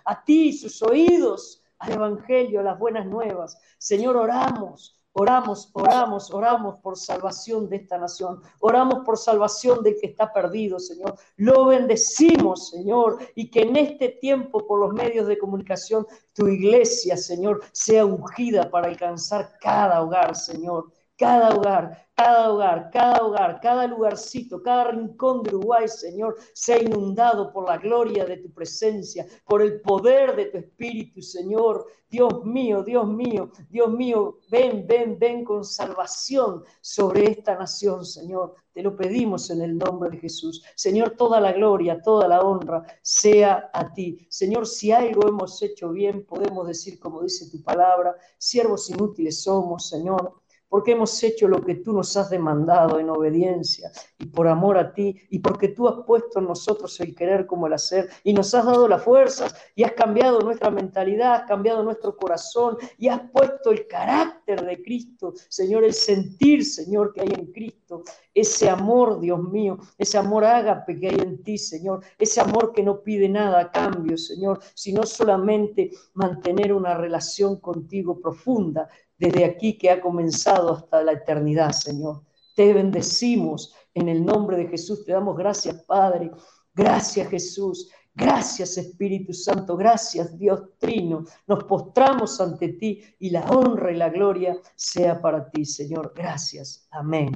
a ti, sus oídos al Evangelio, las buenas nuevas. Señor, oramos Oramos, oramos, oramos por salvación de esta nación. Oramos por salvación del que está perdido, Señor. Lo bendecimos, Señor, y que en este tiempo, por los medios de comunicación, tu iglesia, Señor, sea ungida para alcanzar cada hogar, Señor cada hogar, cada hogar, cada hogar, cada lugarcito, cada rincón de Uruguay, Señor, sea inundado por la gloria de tu presencia, por el poder de tu Espíritu, Señor. Dios mío, Dios mío, Dios mío, ven, ven, ven con salvación sobre esta nación, Señor. Te lo pedimos en el nombre de Jesús. Señor, toda la gloria, toda la honra sea a ti. Señor, si algo hemos hecho bien, podemos decir, como dice tu palabra, siervos inútiles somos, Señor porque hemos hecho lo que tú nos has demandado en obediencia y por amor a ti y porque tú has puesto en nosotros el querer como el hacer y nos has dado las fuerzas y has cambiado nuestra mentalidad, has cambiado nuestro corazón y has puesto el carácter de Cristo, Señor, el sentir, Señor, que hay en Cristo, ese amor, Dios mío, ese amor ágape que hay en ti, Señor, ese amor que no pide nada a cambio, Señor, sino solamente mantener una relación contigo profunda, desde aquí que ha comenzado hasta la eternidad, Señor. Te bendecimos en el nombre de Jesús. Te damos gracias, Padre. Gracias, Jesús. Gracias, Espíritu Santo. Gracias, Dios Trino. Nos postramos ante ti y la honra y la gloria sea para ti, Señor. Gracias. Amén.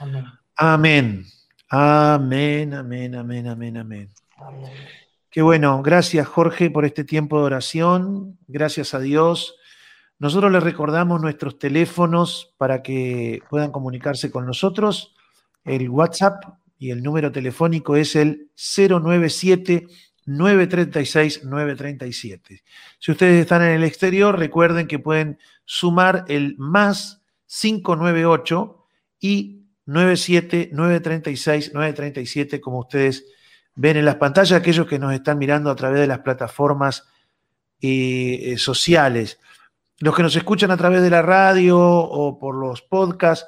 Amén. Amén. Amén, amén, amén, amén, amén. Qué bueno. Gracias, Jorge, por este tiempo de oración. Gracias a Dios nosotros les recordamos nuestros teléfonos para que puedan comunicarse con nosotros. El WhatsApp y el número telefónico es el 097 936 937. Si ustedes están en el exterior, recuerden que pueden sumar el más 598 y 97 936 937 como ustedes ven en las pantallas, aquellos que nos están mirando a través de las plataformas eh, eh, sociales. Los que nos escuchan a través de la radio o por los podcasts,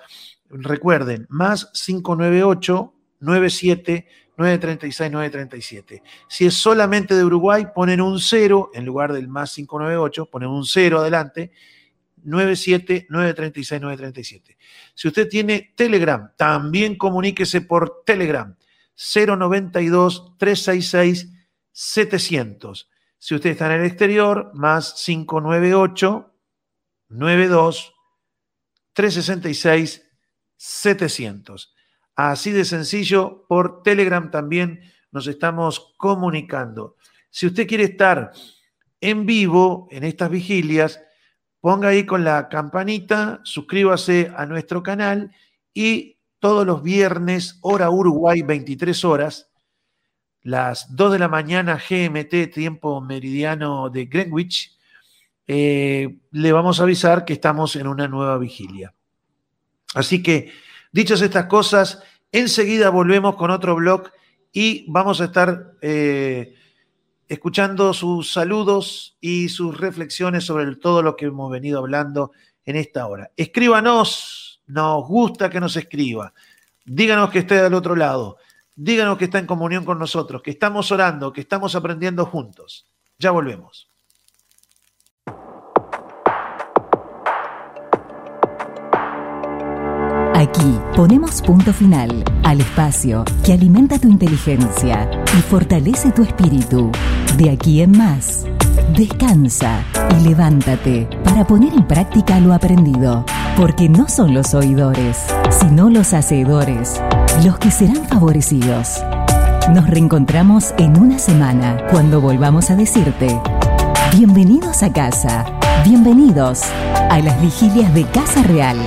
recuerden, más 598 97 936 937. Si es solamente de Uruguay, ponen un 0 en lugar del más 598, ponen un 0 adelante. 97 936 937. Si usted tiene Telegram, también comuníquese por Telegram 092 366 700. Si usted está en el exterior, más 598 92 366 700. Así de sencillo, por Telegram también nos estamos comunicando. Si usted quiere estar en vivo en estas vigilias, ponga ahí con la campanita, suscríbase a nuestro canal y todos los viernes, hora Uruguay, 23 horas, las 2 de la mañana GMT, tiempo meridiano de Greenwich, eh, le vamos a avisar que estamos en una nueva vigilia. Así que, dichas estas cosas, enseguida volvemos con otro blog y vamos a estar eh, escuchando sus saludos y sus reflexiones sobre todo lo que hemos venido hablando en esta hora. Escríbanos, nos gusta que nos escriba. Díganos que esté del otro lado. Díganos que está en comunión con nosotros, que estamos orando, que estamos aprendiendo juntos. Ya volvemos. Aquí ponemos punto final al espacio que alimenta tu inteligencia y fortalece tu espíritu. De aquí en más, descansa y levántate para poner en práctica lo aprendido, porque no son los oidores, sino los hacedores los que serán favorecidos. Nos reencontramos en una semana cuando volvamos a decirte, bienvenidos a casa, bienvenidos a las vigilias de Casa Real.